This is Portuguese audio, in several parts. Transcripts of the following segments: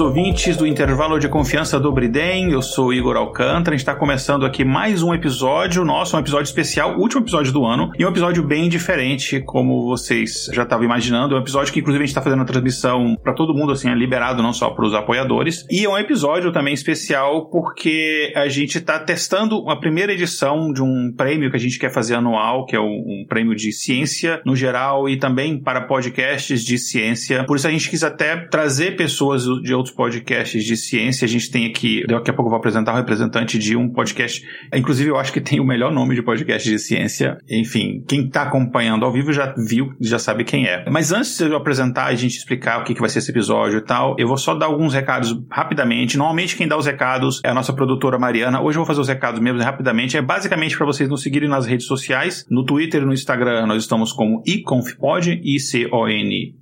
Queridos ouvintes do intervalo de confiança do Briden, eu sou Igor Alcântara, a gente está começando aqui mais um episódio nosso, um episódio especial, último episódio do ano, e um episódio bem diferente, como vocês já estavam imaginando, é um episódio que inclusive a gente está fazendo a transmissão para todo mundo, assim, é liberado não só para os apoiadores, e é um episódio também especial porque a gente está testando a primeira edição de um prêmio que a gente quer fazer anual, que é um, prêmio de ciência no geral e também para podcasts de ciência, por isso a gente quis até trazer pessoas de outros podcasts de ciência. A gente tem aqui, daqui a pouco eu vou apresentar o um representante de um podcast, inclusive eu acho que tem o melhor nome de podcast de ciência. Enfim, quem está acompanhando ao vivo já viu, já sabe quem é. Mas antes de eu apresentar e a gente explicar o que, que vai ser esse episódio e tal, eu vou só dar alguns recados rapidamente. Normalmente quem dá os recados é a nossa produtora Mariana. Hoje eu vou fazer os recados mesmo rapidamente. É basicamente para vocês nos seguirem nas redes sociais. No Twitter e no Instagram nós estamos como iconfpod,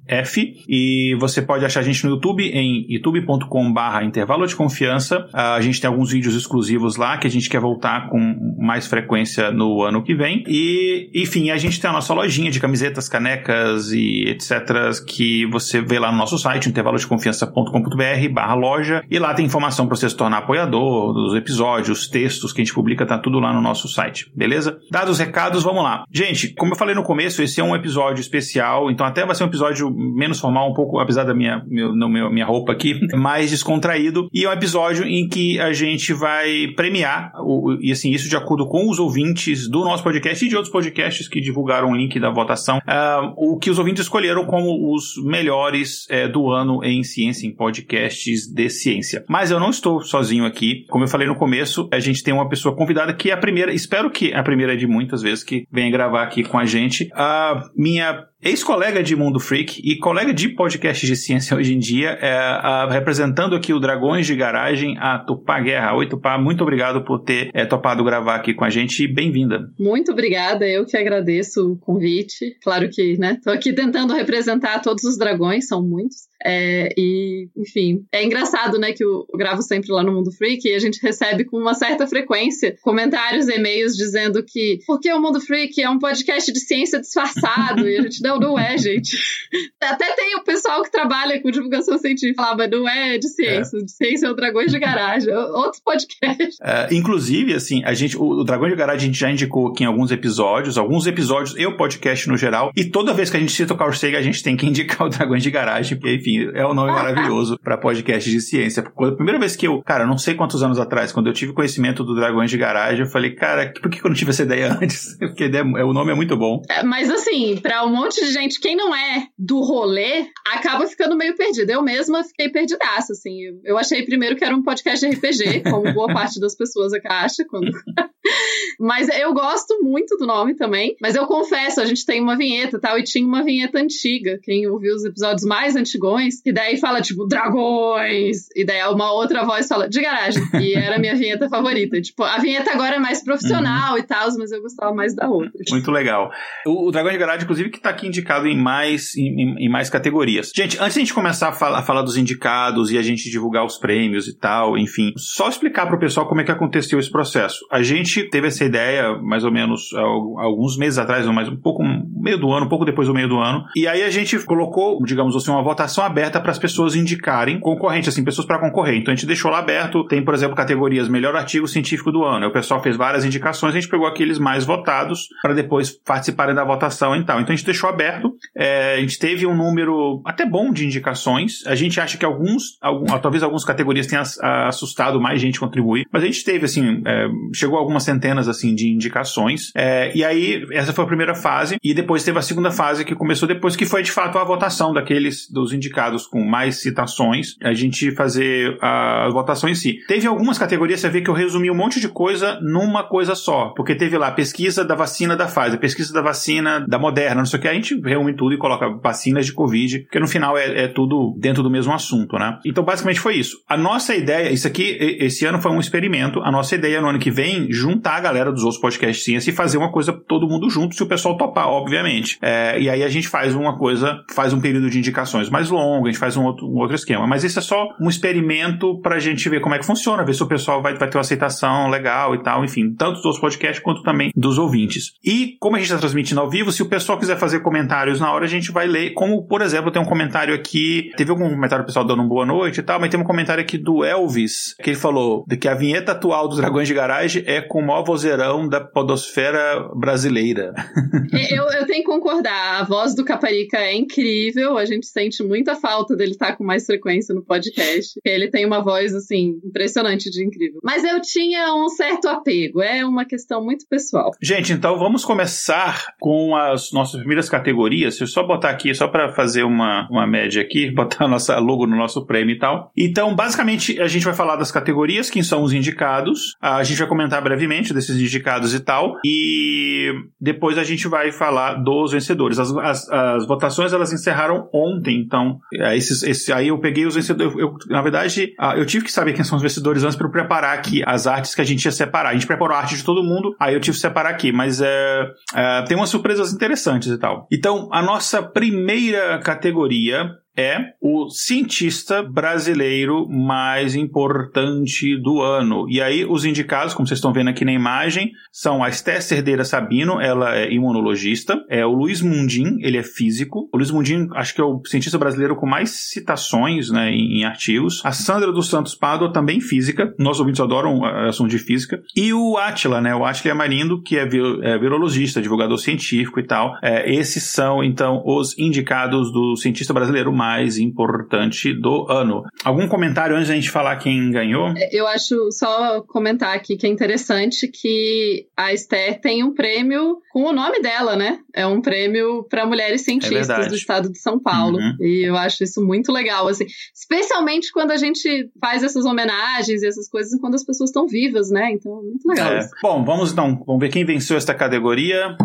I-C-O-N-F. E você pode achar a gente no YouTube em youtube.com/barra intervalo de confiança. Ah, a gente tem alguns vídeos exclusivos lá que a gente quer voltar com mais frequência no ano que vem. E, enfim, a gente tem a nossa lojinha de camisetas, canecas e etc. que você vê lá no nosso site, intervalodeconfiança.com.br/barra loja. E lá tem informação para você se tornar apoiador dos episódios, textos que a gente publica, tá tudo lá no nosso site, beleza? Dados os recados, vamos lá. Gente, como eu falei no começo, esse é um episódio especial, então até vai ser um episódio menos formal, um pouco, apesar da minha, meu, no meu, minha roupa aqui, mais descontraído. E é um episódio em que a gente vai premiar, o, e assim, isso de acordo com os ouvintes do nosso podcast e de outros podcasts que divulgaram o link da votação, uh, o que os ouvintes escolheram como os melhores uh, do ano em ciência, em podcasts de ciência. Mas eu não estou sozinho aqui. Como eu falei no começo, a gente tem uma pessoa convidada que é a primeira, espero que a primeira de muitas vezes que venha gravar aqui com a gente. A minha ex-colega de Mundo Freak e colega de podcast de ciência hoje em dia, é, a, representando aqui o Dragões de Garagem, a Tupá Guerra. Oi, Tupá, muito obrigado por ter é, topado gravar aqui com a gente e bem-vinda. Muito obrigada, eu que agradeço o convite. Claro que, né, tô aqui tentando representar todos os dragões, são muitos. É, e, enfim, é engraçado, né, que eu gravo sempre lá no Mundo Freak e a gente recebe com uma certa frequência comentários, e-mails dizendo que porque o Mundo Freak é um podcast de ciência disfarçado e a gente não, não é, gente. Até tem o pessoal que trabalha com divulgação científica lá, mas não é de ciência. É. De ciência é o Dragões de Garagem. É outros podcasts. É, inclusive, assim, a gente, o, o Dragões de Garagem a gente já indicou aqui em alguns episódios, alguns episódios e o podcast no geral. E toda vez que a gente cita o Carl Sagan, a gente tem que indicar o Dragões de Garagem, porque, enfim, é um nome maravilhoso para podcast de ciência. a primeira vez que eu, cara, não sei quantos anos atrás, quando eu tive conhecimento do Dragões de Garagem, eu falei, cara, por que eu não tive essa ideia antes? Porque ideia, o nome é muito bom. mas assim, para um monte de gente quem não é do rolê acaba ficando meio perdido. Eu mesma fiquei perdidaça, assim. Eu achei primeiro que era um podcast de RPG, como boa parte das pessoas acha. Quando... mas eu gosto muito do nome também. Mas eu confesso, a gente tem uma vinheta tal, e tinha uma vinheta antiga. Quem ouviu os episódios mais antigões, e daí fala, tipo, dragões. E daí uma outra voz fala, de garagem. E era a minha vinheta favorita. Tipo, a vinheta agora é mais profissional uhum. e tal, mas eu gostava mais da outra. Muito legal. O, o Dragão de Garagem, inclusive, que tá aqui indicado em mais, em, em, mais categorias. Gente, antes de a gente começar a falar, a falar, dos indicados e a gente divulgar os prêmios e tal, enfim, só explicar para o pessoal como é que aconteceu esse processo. A gente teve essa ideia mais ou menos alguns meses atrás, mais um pouco, meio do ano, um pouco depois do meio do ano, e aí a gente colocou, digamos assim, uma votação aberta para as pessoas indicarem concorrentes, assim, pessoas para concorrer. Então a gente deixou lá aberto, tem, por exemplo, categorias melhor artigo científico do ano. O pessoal fez várias indicações, a gente pegou aqueles mais votados para depois participarem da votação e tal. Então a gente deixou aberto. É, a gente teve um número até bom de indicações. A gente acha que alguns, algum, talvez algumas categorias tenham assustado mais gente contribuir, mas a gente teve, assim, é, chegou a algumas centenas, assim, de indicações. É, e aí, essa foi a primeira fase, e depois teve a segunda fase que começou depois, que foi de fato a votação daqueles, dos indicados indicados com mais citações, a gente fazer a votação em si. Teve algumas categorias, você vê que eu resumi um monte de coisa numa coisa só, porque teve lá pesquisa da vacina da Pfizer, pesquisa da vacina da Moderna, não sei o que, a gente reúne tudo e coloca vacinas de Covid, porque no final é, é tudo dentro do mesmo assunto, né? Então, basicamente foi isso. A nossa ideia, isso aqui, esse ano foi um experimento, a nossa ideia no ano que vem, juntar a galera dos outros podcasts ciência e fazer uma coisa todo mundo junto, se o pessoal topar, obviamente. É, e aí a gente faz uma coisa, faz um período de indicações mais longo, a gente faz um outro, um outro esquema. Mas isso é só um experimento pra gente ver como é que funciona, ver se o pessoal vai, vai ter uma aceitação legal e tal, enfim, tanto dos podcasts quanto também dos ouvintes. E como a gente está transmitindo ao vivo, se o pessoal quiser fazer comentários na hora, a gente vai ler. Como, por exemplo, tem um comentário aqui, teve algum comentário pessoal dando uma boa noite e tal, mas tem um comentário aqui do Elvis, que ele falou de que a vinheta atual dos Dragões de Garagem é com o maior vozeirão da podosfera brasileira. eu, eu tenho que concordar, a voz do Caparica é incrível, a gente sente muita falta dele estar com mais frequência no podcast. Ele tem uma voz, assim, impressionante de incrível. Mas eu tinha um certo apego, é uma questão muito pessoal. Gente, então vamos começar com as nossas primeiras categorias. Se eu só botar aqui, só para fazer uma, uma média aqui, botar a nossa logo no nosso prêmio e tal. Então, basicamente, a gente vai falar das categorias, quem são os indicados. A gente vai comentar brevemente desses indicados e tal. E depois a gente vai falar dos vencedores. As, as, as votações elas encerraram ontem, então é, esses, esse, aí eu peguei os vencedores. Eu, na verdade, eu tive que saber quem são os vencedores antes para preparar aqui as artes que a gente ia separar. A gente preparou a arte de todo mundo, aí eu tive que separar aqui, mas é, é, tem umas surpresas interessantes e tal. Então, a nossa primeira categoria é o cientista brasileiro mais importante do ano. E aí, os indicados, como vocês estão vendo aqui na imagem, são a Esther Cerdeira Sabino, ela é imunologista, é o Luiz Mundim, ele é físico. O Luiz Mundim, acho que é o cientista brasileiro com mais citações né, em, em artigos. A Sandra dos Santos Pádua, também física. Nossos ouvintes adoram assunto de física. E o Atila, né? O Atila Amarindo, que é, é virologista, divulgador científico e tal. É, esses são, então, os indicados do cientista brasileiro mais mais importante do ano. Algum comentário antes da gente falar quem ganhou? Eu acho só comentar aqui que é interessante que a Esther tem um prêmio com o nome dela, né? É um prêmio para mulheres cientistas é do estado de São Paulo. Uhum. E eu acho isso muito legal, assim, especialmente quando a gente faz essas homenagens e essas coisas quando as pessoas estão vivas, né? Então, é muito legal. É. Bom, vamos então, vamos ver quem venceu esta categoria.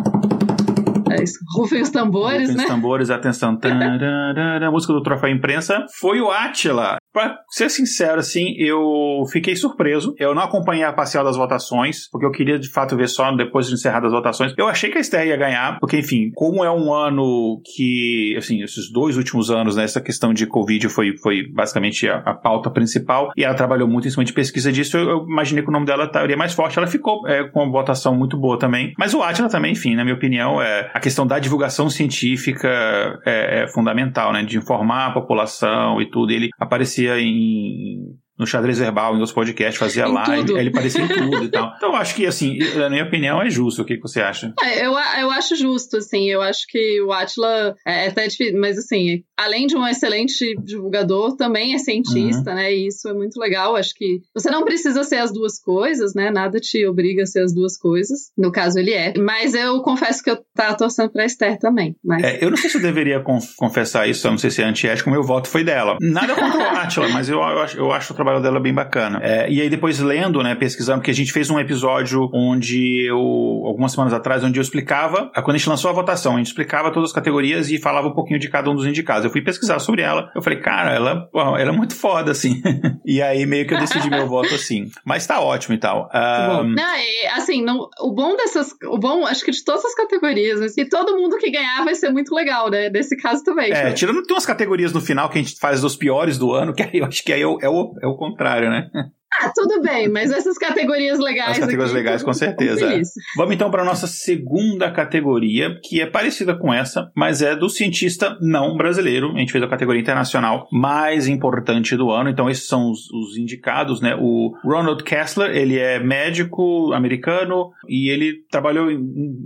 Isso. Rufem os tambores, Rufem né? os tambores, atenção. a música do Troféu Imprensa foi o Atila. Pra ser sincero, assim, eu fiquei surpreso. Eu não acompanhei a parcial das votações, porque eu queria de fato ver só depois de encerrar as votações. Eu achei que a Esther ia ganhar, porque, enfim, como é um ano que, assim, esses dois últimos anos, né, essa questão de Covid foi, foi basicamente a, a pauta principal, e ela trabalhou muito em cima de pesquisa disso, eu, eu imaginei que o nome dela estaria mais forte. Ela ficou é, com uma votação muito boa também. Mas o Atila também, enfim, na minha opinião, é, a questão da divulgação científica é, é fundamental, né, de informar a população e tudo. Ele aparecia aparecia em no xadrez verbal, em outros podcasts, fazia em live, tudo. ele parecia em tudo e tal. Então, eu acho que, assim, na minha opinião, é justo. O que, que você acha? É, eu, eu acho justo, assim, eu acho que o Atila é, é até difícil, mas assim, além de um excelente divulgador, também é cientista, uhum. né? E isso é muito legal. Acho que você não precisa ser as duas coisas, né? Nada te obriga a ser as duas coisas. No caso, ele é. Mas eu confesso que eu tava torcendo pra Esther também. Mas... É, eu não sei se eu deveria confessar isso, eu não sei se é antiético, meu voto foi dela. Nada contra o Atila, mas eu, eu, acho, eu acho trabalho dela bem bacana. É, e aí depois lendo, né, pesquisando, porque a gente fez um episódio onde eu, algumas semanas atrás, onde eu explicava, quando a gente lançou a votação, a gente explicava todas as categorias e falava um pouquinho de cada um dos indicados. Eu fui pesquisar sobre ela, eu falei, cara, ela, ela é muito foda, assim. e aí meio que eu decidi meu voto assim. Mas tá ótimo e tal. Um... Não, e, assim, não, o bom dessas, o bom, acho que de todas as categorias, assim, todo mundo que ganhar vai ser muito legal, né, desse caso também. É, tirando, tem umas categorias no final que a gente faz dos piores do ano, que aí eu acho que aí é o, é o, é o contrário, né? Ah, tudo bem, mas essas categorias legais. As categorias aqui, legais, com certeza. Vamos então para a nossa segunda categoria, que é parecida com essa, mas é do cientista não brasileiro. A gente fez a categoria internacional mais importante do ano. Então, esses são os, os indicados, né? O Ronald Kessler, ele é médico americano e ele trabalhou em,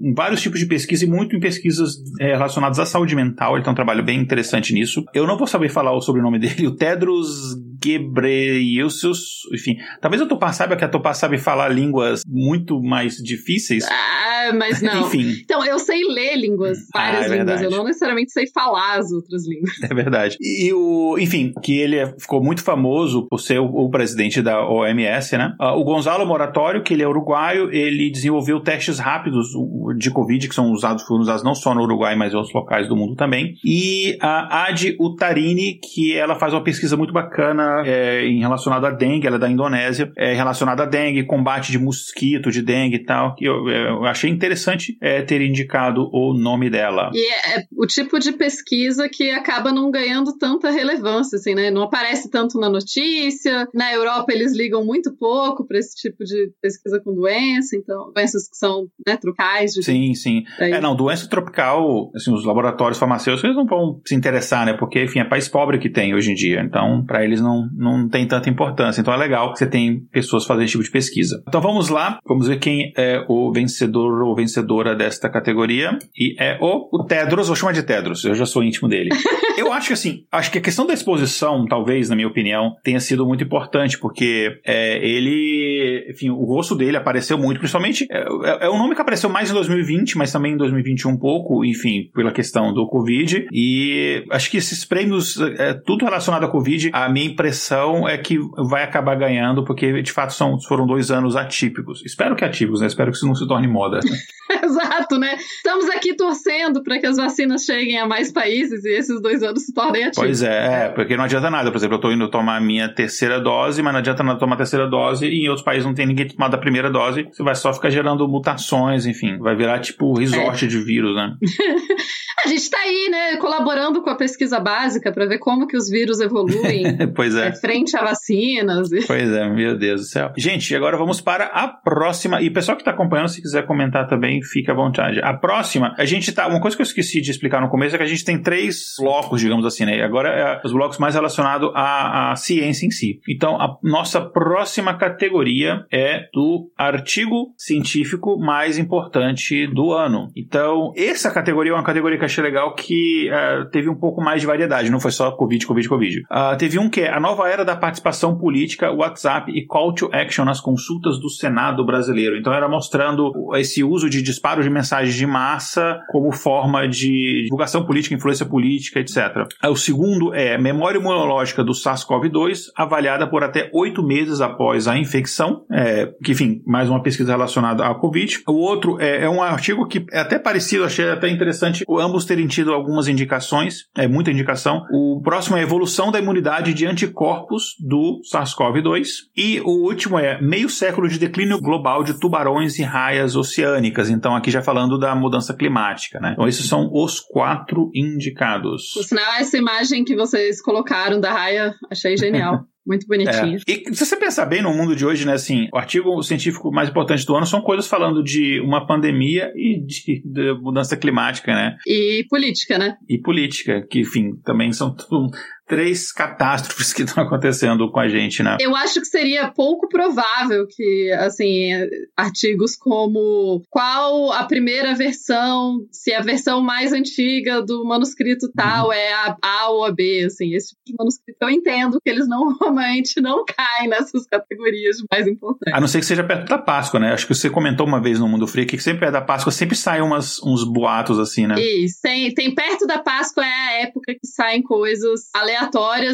em vários tipos de pesquisa e muito em pesquisas é, relacionadas à saúde mental. Ele tem um trabalho bem interessante nisso. Eu não vou saber falar o sobrenome dele, o Tedros Ghebreyesus, enfim, talvez a Tupá saiba que a Tupá sabe falar línguas muito mais difíceis. Ah, mas não. Enfim. Então, eu sei ler línguas, várias Ah, é línguas, eu não necessariamente sei falar as outras línguas. É verdade. E o, enfim, que ele é- ficou muito famoso por ser o, o presidente da OMS, né? Ah, o Gonzalo Moratório, que ele é uruguaio, ele desenvolveu testes rápidos o- de Covid, que são usados, foram usados não só no Uruguai, mas em outros locais do mundo também. E a Adi Utarini, que ela faz uma pesquisa muito bacana é, em relacionado à dengue, ela é da Indonésia, é, relacionada à dengue, combate de mosquito, de dengue e tal, que eu, eu achei interessante é, ter indicado o nome dela. E é, é o tipo de pesquisa que acaba não ganhando tanta relevância, assim, né? Não aparece tanto na notícia. Na Europa eles ligam muito pouco para esse tipo de pesquisa com doença, então doenças que são né, trocais. De Sim, sim. Daí- É, não, doença tropical, assim, os laboratórios farmacêuticos eles não vão se interessar, né? Porque, enfim, é país pobre que tem hoje em dia. Então, para eles não, não tem tanta importância. Então é legal que você tem pessoas fazendo esse tipo de pesquisa. Então vamos lá, vamos ver quem é o vencedor ou vencedora desta categoria. E é o, o Tedros, vou chamar de Tedros, eu já sou íntimo dele. eu acho que assim, acho que a questão da exposição, talvez, na minha opinião, tenha sido muito importante, porque é, ele, enfim, o rosto dele apareceu muito, principalmente, é, é- é um nome que apareceu mais em 2020, mas também em 2021 um pouco, enfim, pela questão do Covid, e acho que esses prêmios, é, tudo relacionado à Covid, a minha impressão é que vai acabar ganhando, porque de fato são, foram dois anos atípicos. Espero que atípicos, né? Espero que isso não se torne moda. Exato, né? Estamos aqui torcendo para que as vacinas cheguem a mais países e esses dois anos se tornem ativos. Pois é, é, porque não adianta nada. Por exemplo, eu tô indo tomar a minha terceira dose, mas não adianta nada tomar a terceira dose e em outros países não tem ninguém tomado a primeira dose. Você vai só ficar gerando mutações, enfim. Vai virar tipo resort de vírus, né? A gente está aí, né, colaborando com a pesquisa básica para ver como que os vírus evoluem pois é. é, frente a vacinas. e- Pois é, meu Deus do céu. Gente, agora vamos para a próxima. E pessoal que está acompanhando, se quiser comentar também, fique à vontade. A próxima, a gente tá. Uma coisa que eu esqueci de explicar no começo é que a gente tem três blocos, digamos assim, né? Agora é os blocos mais relacionados à, à ciência em si. Então, a nossa próxima categoria é do artigo científico mais importante do ano. Então, essa categoria é uma categoria que eu achei legal que eh, teve um pouco mais de variedade, não foi só Covid, Covid, Covid. Ah, teve um que é a nova era da participação política, WhatsApp e call to action nas consultas do Senado brasileiro. Então era mostrando esse uso de disparos de mensagens de massa como forma de divulgação política, influência política, etc. Ah, O segundo é memória imunológica do SARS-CoV-2, avaliada por até oito meses após a infecção, é, que enfim, mais uma pesquisa relacionada à Covid. O outro é, é um artigo que é até parecido, achei até interessante, ambos terem tido algumas indicações, é muita indicação. O próximo é a evolução da imunidade de anticorpos do SARS-CoV-2. E o último é meio século de declínio global de tubarões e raias oceânicas. Então, aqui já falando da mudança climática, né? Então, esses são os quatro indicados. Por sinal, essa imagem que vocês colocaram da raia, achei genial. Muito bonitinha. É. E se você pensar bem no mundo de hoje, né, assim, o artigo científico mais importante do ano são coisas falando de uma pandemia e de, de mudança climática, né? E política, né? E política, que, enfim, também são tudo três catástrofes que estão acontecendo com a gente, né? Eu acho que seria pouco provável que, assim, artigos como qual a primeira versão, se a versão mais antiga do manuscrito tal é a A ou a B, assim, esse tipo de manuscrito. Eu entendo que eles não normalmente não caem nessas categorias mais importantes. A não ser que seja perto da Páscoa, né? Acho que você comentou uma vez no Mundo Freak que sempre perto da Páscoa sempre saem umas, uns boatos assim, né? E tem, tem perto da Páscoa é a época que saem coisas aleatórias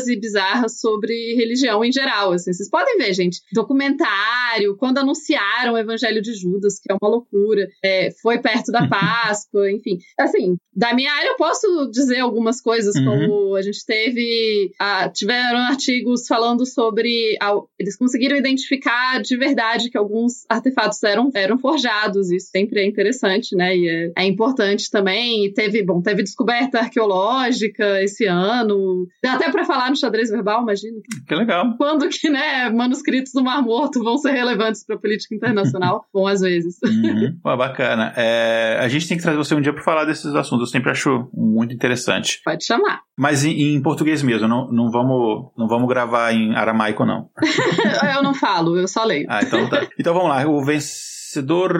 e bizarras sobre religião em geral. Assim. Vocês podem ver, gente. Documentário, quando anunciaram o Evangelho de Judas, que é uma loucura, é, foi perto da Páscoa, enfim. Assim, da minha área eu posso dizer algumas coisas, Uhum. como a gente teve. ah, tiveram artigos falando sobre. ah, eles conseguiram identificar de verdade que alguns artefatos eram, eram forjados. Isso sempre é interessante, né? E é, é importante também. E teve, bom, teve descoberta arqueológica esse ano. Dá até para falar no xadrez verbal, imagina. Que legal. Quando que, né, manuscritos do Mar Morto vão ser relevantes para a política internacional? Bom, às vezes. Uhum. Pô, bacana. É, a gente tem que trazer você um dia para falar desses assuntos. Eu sempre acho muito interessante. Pode chamar. Mas em, em português mesmo, não, não, vamos, não vamos gravar em aramaico, não. eu não falo, eu só leio. Ah, então tá. Então vamos lá. O vencedor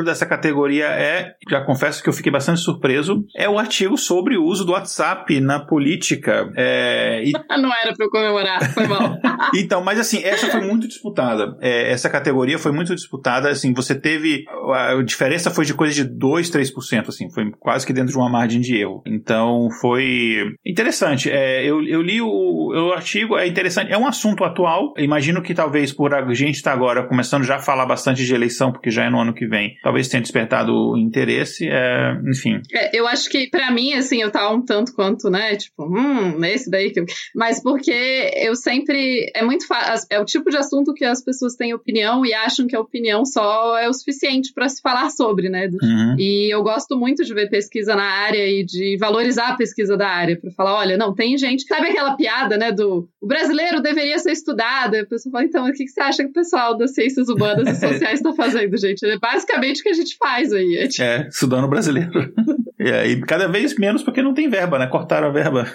dessa categoria é, já confesso que eu fiquei bastante surpreso, é o artigo sobre o uso do WhatsApp na política. É, e... Não era para eu comemorar, foi mal. então, mas assim, essa foi muito disputada. É, essa categoria foi muito disputada. Assim, você teve. A diferença foi de coisa de 2, 3%, assim, foi quase que dentro de uma margem de erro. Então, foi interessante. É, eu, eu li o, o artigo, é interessante. É um assunto atual. Imagino que talvez por a gente estar tá agora começando já a falar bastante de eleição, porque já é no ano que vem, talvez tenha despertado interesse. É, enfim. É, eu acho que, para mim, assim, eu tava um tanto quanto, né? Tipo, hum, esse daí que eu. Mas porque eu sempre. É muito fácil. É o tipo de assunto que as pessoas têm opinião e acham que a opinião só é o suficiente para se falar sobre, né? Uhum. E eu gosto muito de ver pesquisa na área e de valorizar a pesquisa da área, para falar, olha, não, tem gente. Sabe aquela piada, né? Do o brasileiro deveria ser estudado. A pessoa fala, então, o que, que você acha que o pessoal das ciências humanas e sociais está fazendo, gente? É basicamente o que a gente faz aí. É, tipo... é estudando brasileiro. e aí, cada vez menos porque não tem verba, né? Cortaram a verba.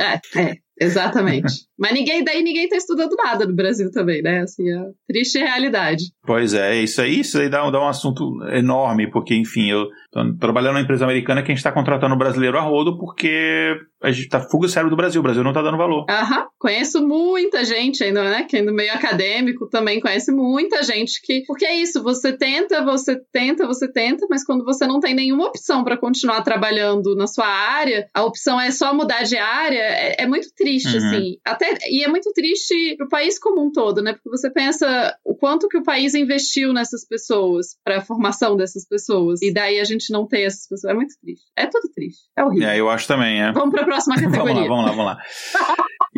É, é. Exatamente. Mas ninguém, daí ninguém tá estudando nada no Brasil também, né? Assim, é triste realidade. Pois é, isso aí, isso aí dá, dá um assunto enorme, porque, enfim, eu tô trabalhando numa empresa americana que a gente tá contratando brasileiro a rodo porque a gente tá fuga sério do Brasil, o Brasil não tá dando valor. Aham, conheço muita gente ainda, né? Que no meio acadêmico também conhece muita gente que. Porque é isso, você tenta, você tenta, você tenta, mas quando você não tem nenhuma opção para continuar trabalhando na sua área, a opção é só mudar de área, é, é muito triste, uhum. assim. Até, e é muito triste pro país como um todo, né? Porque você pensa o quanto que o país investiu nessas pessoas, para a formação dessas pessoas. E daí a gente não ter essas pessoas. É muito triste. É tudo triste. É horrível. É, eu acho também, é. Vamos pra próxima categoria. vamos lá, vamos lá, vamos lá.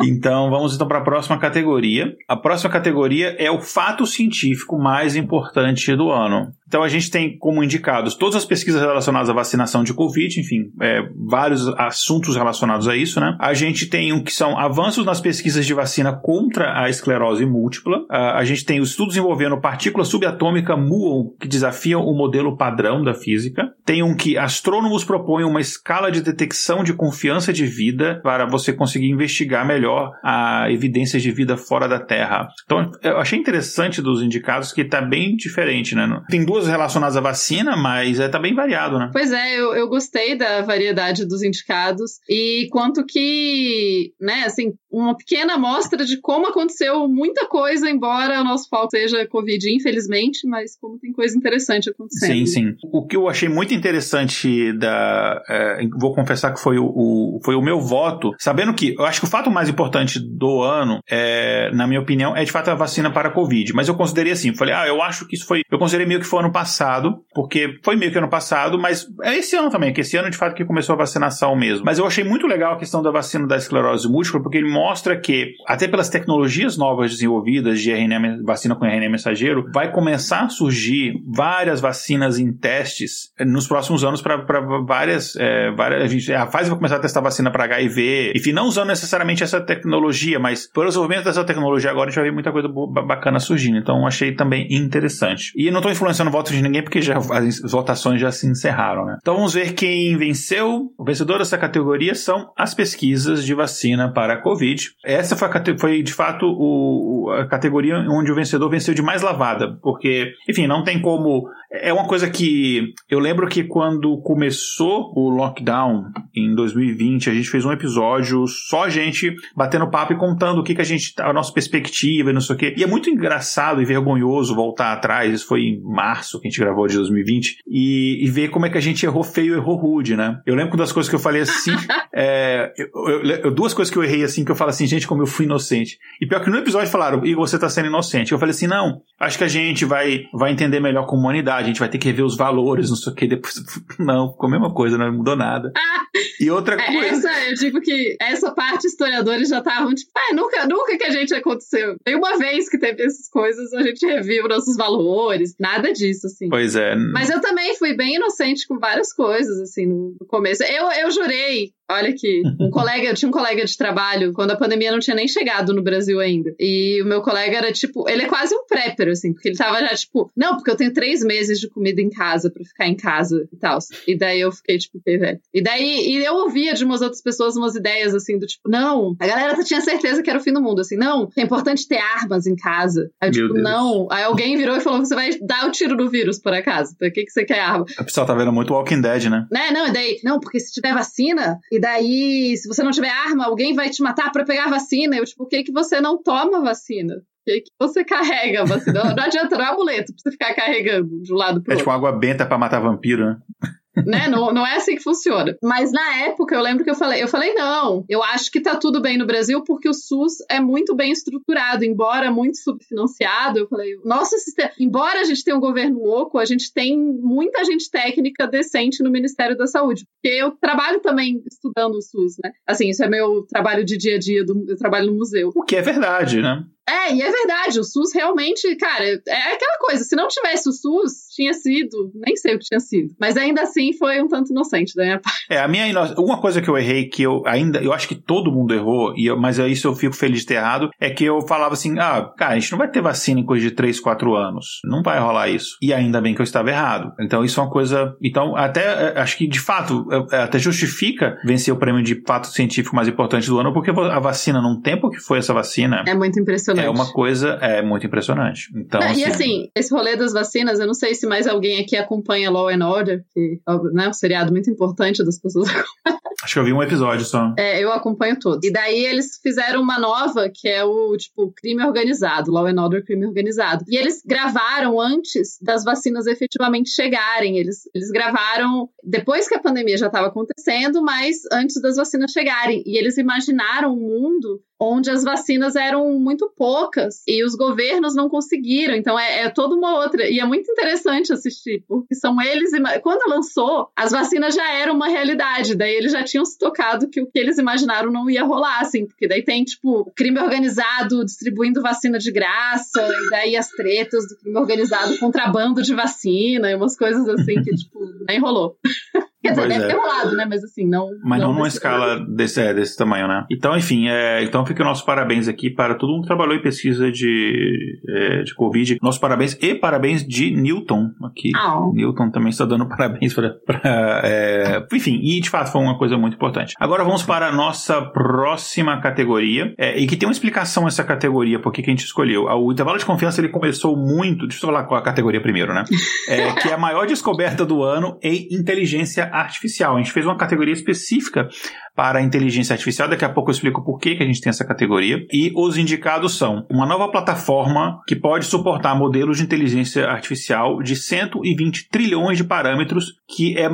Então, vamos então para a próxima categoria. A próxima categoria é o fato científico mais importante do ano. Então a gente tem como indicados todas as pesquisas relacionadas à vacinação de Covid, enfim, é, vários assuntos relacionados a isso, né? A gente tem um que são avanços nas pesquisas de vacina contra a esclerose múltipla. a gente tem os estudos envolvendo partícula subatômica muon que desafiam o modelo padrão da física. Tem um que astrônomos propõem uma escala de detecção de confiança de vida para você conseguir investigar melhor a evidência de vida fora da Terra. Então eu achei interessante dos indicados que está bem diferente, né? Tem duas duas relacionadas à vacina, mas é, tá bem variado, né? Pois é, eu, eu gostei da variedade dos indicados e quanto que, né, assim, uma pequena amostra de como aconteceu muita coisa, embora o nosso foco seja Covid, infelizmente, mas como tem coisa interessante acontecendo. Sim, sim. O que eu achei muito interessante da. É, vou confessar que foi o, o, foi o meu voto, sabendo que eu acho que o fato mais importante do ano, é, na minha opinião, é de fato a vacina para a Covid. Mas eu considerei assim, falei, ah, eu acho que isso foi. Eu considerei meio que foi ano passado, porque foi meio que ano passado, mas é esse ano também, que esse ano de fato que começou a vacinação mesmo. Mas eu achei muito legal a questão da vacina da esclerose múltipla, porque ele mostra que, até pelas tecnologias novas desenvolvidas de RNA, vacina com RNA mensageiro, vai começar a surgir várias vacinas em testes nos próximos anos para várias, é, várias. A, gente, a vai começar a testar vacina para HIV, enfim, não usando necessariamente essa tecnologia, mas pelo desenvolvimento dessa tecnologia agora a gente vai ver muita coisa bacana surgindo. Então achei também interessante. E não estou influenciando votos de ninguém porque já, as votações já se encerraram, né? Então vamos ver quem venceu. O vencedor dessa categoria são as pesquisas de vacina para a Covid. Essa foi, a, foi de fato o, a categoria onde o vencedor venceu de mais lavada, porque, enfim, não tem como. É uma coisa que eu lembro que quando começou o lockdown em 2020, a gente fez um episódio só a gente batendo papo e contando o que, que a gente. a nossa perspectiva e não sei o quê. E é muito engraçado e vergonhoso voltar atrás, isso foi em março que a gente gravou de 2020, e, e ver como é que a gente errou feio e errou rude, né? Eu lembro das coisas que eu falei assim. é, eu, eu, duas coisas que eu errei assim que eu falo assim, gente, como eu fui inocente. E pior que no episódio falaram, e você tá sendo inocente. Eu falei assim, não, acho que a gente vai, vai entender melhor a comunidade, a gente vai ter que rever os valores, não sei o que, depois. Não, ficou a mesma coisa, não mudou nada. Ah, e outra é, coisa. Essa, eu digo que essa parte historiadores já estavam, tipo, ah, nunca, nunca que a gente aconteceu. Tem uma vez que teve essas coisas, a gente reviu nossos valores, nada disso, assim. Pois é. Mas eu também fui bem inocente com várias coisas, assim, no começo. Eu, eu jurei Olha aqui, um colega, eu tinha um colega de trabalho quando a pandemia não tinha nem chegado no Brasil ainda. E o meu colega era tipo, ele é quase um prepper, assim, porque ele tava já tipo, não, porque eu tenho três meses de comida em casa pra ficar em casa e tal. E daí eu fiquei tipo, velho. E daí e eu ouvia de umas outras pessoas umas ideias assim, do tipo, não, a galera tinha certeza que era o fim do mundo, assim, não, é importante ter armas em casa. Aí eu, tipo, não. Aí alguém virou e falou: você vai dar o tiro do vírus, por acaso. Pra que, que você quer arma? A pessoa tá vendo muito Walking Dead, né? Né, não, e daí, não, porque se tiver vacina, e daí, se você não tiver arma, alguém vai te matar para pegar vacina. Eu, tipo, por que, que você não toma vacina? Por que, que você carrega a vacina? Não, não adianta, não é amuleto pra você ficar carregando de um lado pro é outro. É tipo água benta pra matar vampiro, né? Né? Não, não é assim que funciona. Mas na época eu lembro que eu falei, eu falei, não, eu acho que tá tudo bem no Brasil porque o SUS é muito bem estruturado, embora muito subfinanciado. Eu falei, nosso sistema, embora a gente tenha um governo louco, a gente tem muita gente técnica decente no Ministério da Saúde. Porque eu trabalho também estudando o SUS, né? Assim, isso é meu trabalho de dia a dia, do, eu trabalho no museu. O que é verdade, né? É, e é verdade, o SUS realmente, cara, é aquela coisa, se não tivesse o SUS, tinha sido, nem sei o que tinha sido, mas ainda assim foi um tanto inocente da minha parte. É, a minha uma coisa que eu errei, que eu ainda, eu acho que todo mundo errou, e eu, mas isso eu fico feliz de ter errado, é que eu falava assim, ah, cara, a gente não vai ter vacina em coisa de 3, 4 anos, não vai rolar isso. E ainda bem que eu estava errado. Então isso é uma coisa, então até, é, acho que de fato, é, até justifica vencer o prêmio de fato científico mais importante do ano, porque a vacina, num tempo que foi essa vacina... É muito impressionante impressionante. É uma coisa é muito impressionante. Então, não, assim, e assim, esse rolê das vacinas, eu não sei se mais alguém aqui acompanha Law and Order, que é um seriado muito importante das pessoas Acho que eu vi um episódio só. É, eu acompanho todos. E daí eles fizeram uma nova, que é o, tipo, crime organizado, Law and Order crime organizado. E eles gravaram antes das vacinas efetivamente chegarem. Eles, eles gravaram depois que a pandemia já estava acontecendo, mas antes das vacinas chegarem. E eles imaginaram um mundo onde as vacinas eram muito poucas e os governos não conseguiram. Então é, é toda uma outra. E é muito interessante assistir, porque são eles. Quando lançou, as vacinas já eram uma realidade. Daí eles já tinham se tocado que o que eles imaginaram não ia rolar, assim, porque daí tem, tipo, crime organizado distribuindo vacina de graça, e daí as tretas do crime organizado, contrabando de vacina, e umas coisas assim que, tipo, nem rolou. Quer dizer, deve é. ter rolado, né? Mas assim, não. Mas não, não numa escala desse, é, desse tamanho, né? Então, enfim, é, então fica o nosso parabéns aqui para todo mundo que trabalhou em pesquisa de, é, de Covid. Nosso parabéns e parabéns de Newton aqui. Oh. Newton também está dando parabéns para. É, enfim, e de fato foi uma coisa muito importante. Agora vamos para a nossa próxima categoria, é, e que tem uma explicação essa categoria, por que a gente escolheu. O intervalo de confiança ele começou muito. Deixa eu falar com a categoria primeiro, né? É, que é a maior descoberta do ano em inteligência artificial. A gente fez uma categoria específica para a inteligência artificial. Daqui a pouco eu explico por que, a gente tem essa categoria. E os indicados são uma nova plataforma que pode suportar modelos de inteligência artificial de 120 trilhões de parâmetros, que é,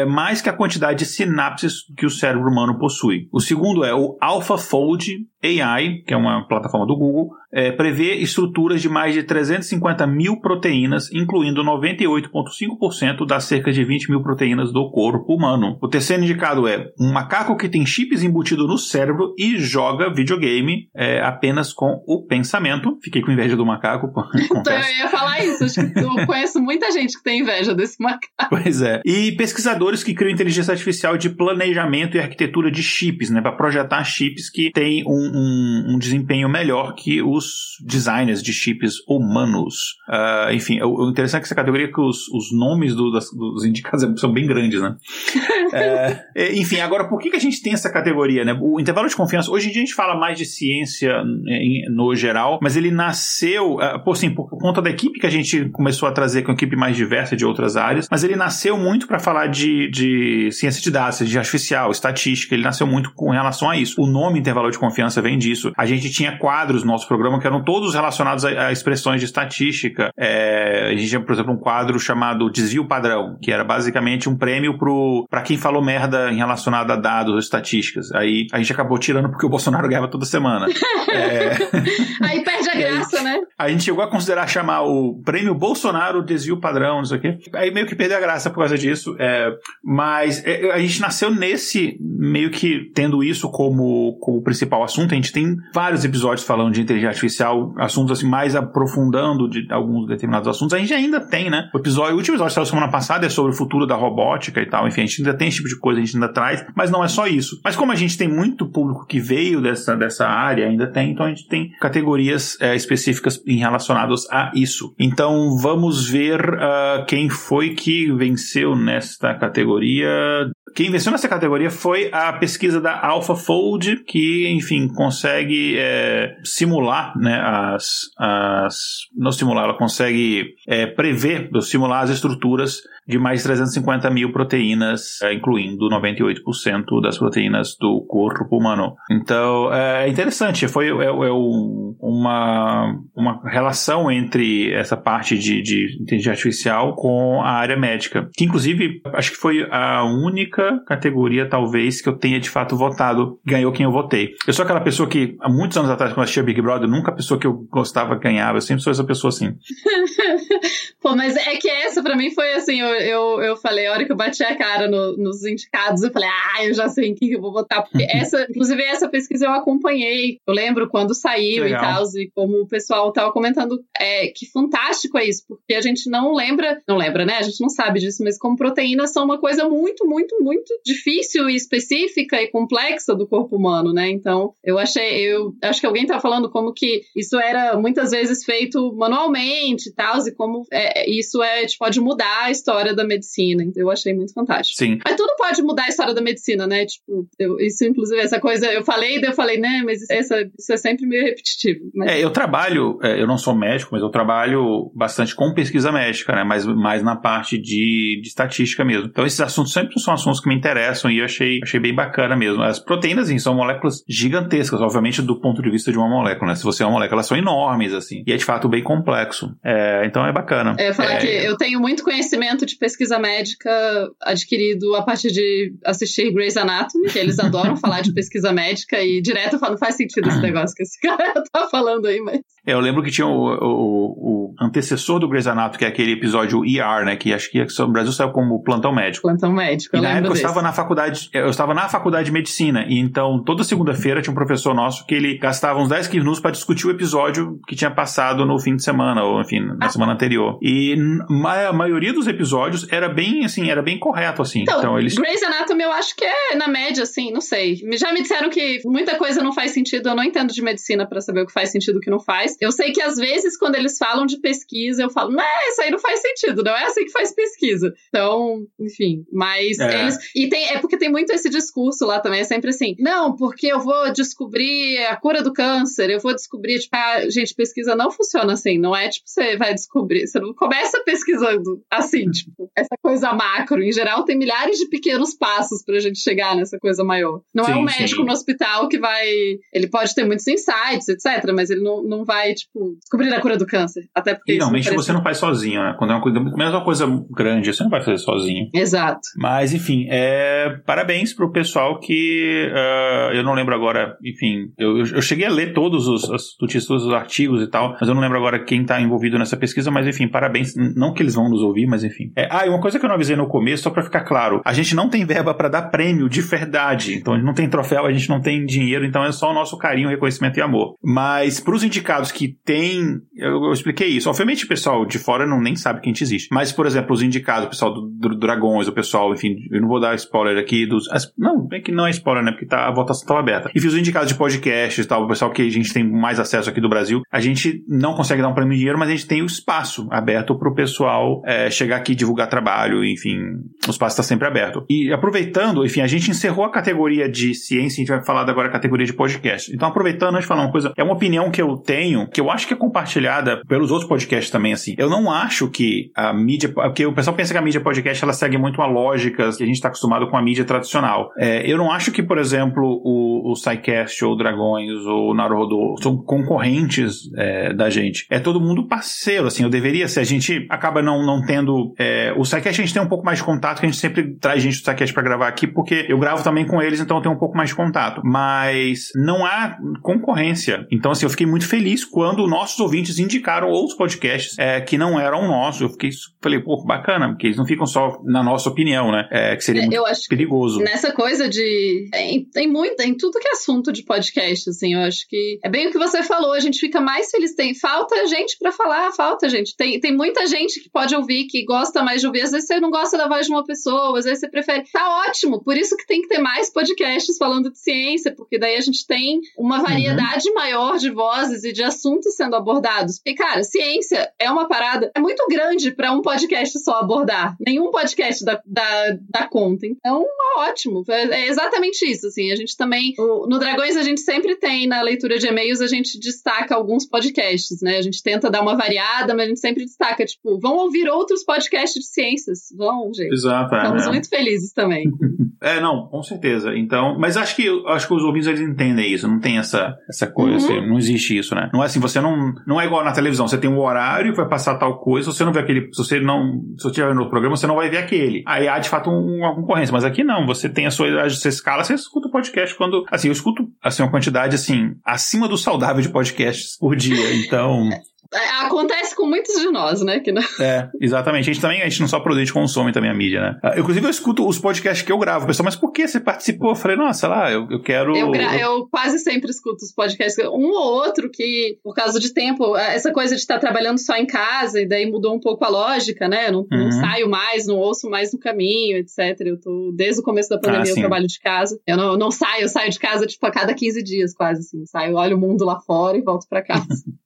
é mais que a quantidade de sinapses que o cérebro humano possui. O segundo é o AlphaFold AI, que é uma plataforma do Google, é, prevê estruturas de mais de 350 mil proteínas, incluindo 98,5% das cerca de 20 mil proteínas do corpo humano. O terceiro indicado é um macaco que tem chips embutido no cérebro e joga videogame é, apenas com o pensamento. Fiquei com inveja do macaco. então eu ia falar isso, acho que eu conheço muita gente que tem inveja desse macaco. Pois é. E pesquisadores que criam inteligência artificial de planejamento e arquitetura de chips, né, para projetar chips que têm um, um, um desempenho melhor que os designers de chips humanos. Uh, enfim, o, interessante é que essa categoria é que os, os nomes do, das, dos indicados são bem grandes, né? uh, enfim, agora, por que, que a gente tem essa categoria, né? O intervalo de confiança, hoje em dia a gente fala mais de ciência em, no geral, mas ele nasceu, uh, por, assim, por conta da equipe que a gente começou a trazer com uma equipe mais diversa de outras áreas, mas ele nasceu muito para falar de, de ciência de dados, de artificial, estatística, ele nasceu muito com relação a isso. O nome intervalo de confiança vem disso. A gente tinha quadros no nosso programa que eram todos relacionados a, a expressões de estatística. É, a gente tinha, por exemplo, um quadro chamado Desvio Padrão, que era basicamente um prêmio para quem falou merda em relacionado a dados estatísticas. Aí a gente acabou tirando porque o Bolsonaro ganhava toda semana. é... Aí perde a graça, aí, né? A gente chegou a considerar chamar o prêmio Bolsonaro Desvio Padrão, não sei o quê. Aí meio que perdeu a graça por causa disso. É, mas é, a gente nasceu nesse, meio que tendo isso como, como principal assunto. A gente tem vários episódios falando de inteligência artificial, assuntos assim mais aprofundando de alguns determinados assuntos, a gente ainda tem, né? O episódio, o último episódio que saiu semana passada é sobre o futuro da robótica e tal, enfim, a gente ainda tem esse tipo de coisa, a gente ainda traz, mas não é só isso. Mas como a gente tem muito público que veio dessa, dessa área, ainda tem, então a gente tem categorias é, específicas em relacionadas a isso. Então vamos ver uh, quem foi que venceu nesta categoria. Quem venceu nessa categoria foi a pesquisa da AlphaFold, que, enfim, consegue é, simular, né, as, as... Não simular, ela consegue é, prever, simular as estruturas de mais 350 mil proteínas, é, incluindo 98% das proteínas do corpo humano. Então, é interessante, foi é, é uma, uma relação entre essa parte de, de inteligência artificial com a área médica, que inclusive acho que foi a única categoria, talvez, que eu tenha de fato votado, ganhou quem eu votei. Eu sou aquela pessoa que, há muitos anos atrás, quando eu assistia Big Brother, nunca a pessoa que eu gostava ganhava, eu sempre sou essa pessoa assim. Pô, mas é que essa pra mim foi assim, eu, eu, eu falei, a hora que eu bati a cara no, nos indicados, eu falei, ah, eu já sei em quem eu vou votar, porque essa, inclusive essa pesquisa eu acompanhei, eu lembro quando saiu Legal. e tal, e como o pessoal tava comentando, é, que fantástico é isso, porque a gente não lembra, não lembra, né, a gente não sabe disso, mas como proteínas são uma coisa muito, muito, muito difícil e específica e complexa do corpo humano, né, então eu achei, eu acho que alguém tá falando como que isso era muitas vezes feito manualmente e tal, e como é, isso é, tipo, pode mudar a história da medicina. Então, eu achei muito fantástico. Sim. Mas tudo pode mudar a história da medicina, né? Tipo, eu, isso, inclusive, essa coisa, eu falei, daí eu falei, né, mas essa, isso é sempre meio repetitivo. Mas... É, eu trabalho, é, eu não sou médico, mas eu trabalho bastante com pesquisa médica, né? Mas mais na parte de, de estatística mesmo. Então, esses assuntos sempre são assuntos que me interessam e eu achei, achei bem bacana mesmo. As proteínas, assim, são moléculas gigantescas, obviamente, do ponto de vista de uma molécula, né? Se você é uma molécula, elas são enormes, assim. E é de fato bem complexo. É, então é bacana. É, falar é, que eu tenho muito conhecimento de pesquisa médica adquirido a partir de assistir Grey's Anatomy, que eles adoram falar de pesquisa médica e direto eu falo, não faz sentido esse negócio que esse cara tá falando aí, mas. É, eu lembro que tinha o, o, o, antecessor do Grey's Anatomy, que é aquele episódio ER, né? Que acho que no Brasil saiu como plantão médico. Plantão médico, eu e na época desse. eu estava na faculdade, eu estava na faculdade de medicina, e então toda segunda-feira tinha um professor nosso que ele gastava uns 10 minutos para discutir o episódio que tinha passado no fim de semana, ou enfim, na ah. semana anterior. E a maioria dos episódios era bem, assim, era bem correto, assim. Então, então eles... Grey's Anatomy eu acho que é na média, assim, não sei. Já me disseram que muita coisa não faz sentido, eu não entendo de medicina para saber o que faz sentido e o que não faz. Eu sei que às vezes, quando eles falam de pesquisa, eu falo, não, isso aí não faz sentido, não é assim que faz pesquisa. Então, enfim, mas é. eles. E tem, é porque tem muito esse discurso lá também, é sempre assim, não, porque eu vou descobrir a cura do câncer, eu vou descobrir, tipo, a gente, pesquisa não funciona assim, não é tipo, você vai descobrir, você não começa pesquisando assim, tipo, essa coisa macro. Em geral, tem milhares de pequenos passos pra gente chegar nessa coisa maior. Não sim, é um médico sim. no hospital que vai. Ele pode ter muitos insights, etc., mas ele não, não vai, tipo, descobrir a cura do câncer. Até porque. E realmente você não faz sozinho, né? Quando é uma coisa, mesmo uma coisa grande, você não vai fazer sozinho. Exato. Mas, enfim, é, parabéns pro pessoal que. Uh, eu não lembro agora, enfim, eu, eu cheguei a ler todos os, os, todos os artigos e tal, mas eu não lembro agora quem tá envolvido nessa pesquisa, mas enfim, parabéns. Não que eles vão nos ouvir, mas enfim. É, ah, e uma coisa que eu não avisei no começo, só pra ficar claro: a gente não tem verba para dar prêmio de verdade. Então a gente não tem troféu, a gente não tem dinheiro, então é só o nosso carinho, reconhecimento e amor. Mas pros indicados que tem. Eu, eu expliquei isso. Obviamente o pessoal de fora não nem sabe que a gente existe. Mas, por exemplo, os indicados, o pessoal do, do Dragões, o pessoal, enfim, eu não vou dar spoiler aqui dos. Não, é que não é spoiler, né? Porque tá, a votação estava aberta. E fiz os indicados de podcasts e tal, o pessoal que a gente tem mais acesso aqui do Brasil. A gente não consegue dar um prêmio de dinheiro, mas a gente tem o espaço aberto pro pessoal é, chegar aqui divulgar trabalho, enfim, o espaço está sempre aberto. E aproveitando, enfim, a gente encerrou a categoria de ciência, a gente vai falar agora a categoria de podcast. Então, aproveitando, antes de falar uma coisa, é uma opinião que eu tenho, que eu acho que é compartilhada pelos outros podcasts também, assim. Eu não acho que a mídia, porque o pessoal pensa que a mídia podcast ela segue muito a lógica que a gente está acostumado com a mídia tradicional. É, eu não acho que, por exemplo, o, o SciCast ou o Dragões ou o Naruhodo são concorrentes é, da gente. É todo mundo parceiro, assim, eu deveria ser. A gente acaba não, não tendo. É, o SciCast a gente tem um pouco mais de contato, que a gente sempre traz gente do SciCast para gravar aqui, porque eu gravo também com eles, então eu tenho um pouco mais de contato. Mas não há concorrência. Então, assim, eu fiquei muito feliz quando nossos ouvintes indicaram outros podcasts é, que não eram nossos. Eu fiquei, falei, pô, bacana, porque eles não ficam só na nossa opinião, né? É, que seria seria muito eu acho perigoso. Nessa coisa de. Tem, tem muito, em tudo que é assunto de podcast, assim, eu acho que é bem o que você falou, a gente fica mais feliz. Tem, falta gente para falar, falta gente. Tem, tem muita gente que pode ouvir, que gosta mais de ouvir. Às vezes você não gosta da voz de uma pessoa, às vezes você prefere. Tá ótimo, por isso que tem que ter mais podcasts falando de ciência, porque daí a gente tem uma variedade uhum. maior de vozes e de assuntos sendo abordados. E, cara, ciência é uma parada é muito grande para um podcast só abordar. Nenhum podcast da, da, da conta. Então, ótimo. É, é, exatamente isso, assim. A gente também... no Dragões, a gente sempre tem, na leitura de e-mails, a gente destaca alguns podcasts, né? A gente tenta dar uma variada, mas a gente sempre destaca, tipo, vão ouvir outros podcasts de ciências. Vão, gente. Exato. É, Estamos é. muito felizes também. é, não, com certeza. Então, mas acho que acho que os ouvintes eles entendem isso. Não tem essa, essa coisa, uhum. assim, não existe isso, né? Não é assim, você não. Não é igual na televisão, você tem um horário que vai passar tal coisa, se você não vê aquele. Se você não. Se você estiver no programa, você não vai ver aquele. Aí há de fato um, uma concorrência. Mas aqui não, você tem a sua. Você escala, você escuta o podcast quando. Assim, eu escuto assim, uma quantidade assim, acima do saudável de podcasts por dia. Então. É, acontece com muitos de nós, né? Que não... É, exatamente. A gente também, a gente não só produz, a gente consome também a mídia, né? Eu, ah, inclusive, eu escuto os podcasts que eu gravo. Pessoal, mas por que você participou? Eu falei, nossa, lá, eu, eu quero. Eu, gra... eu quase sempre escuto os podcasts. Um ou outro que, por causa de tempo, essa coisa de estar trabalhando só em casa, e daí mudou um pouco a lógica, né? Não, uhum. não saio mais, não ouço mais no caminho, etc. Eu tô, desde o começo da pandemia, ah, eu trabalho de casa. Eu não, não saio, eu saio de casa, tipo, a cada 15 dias, quase assim. Saio, olho o mundo lá fora e volto para casa.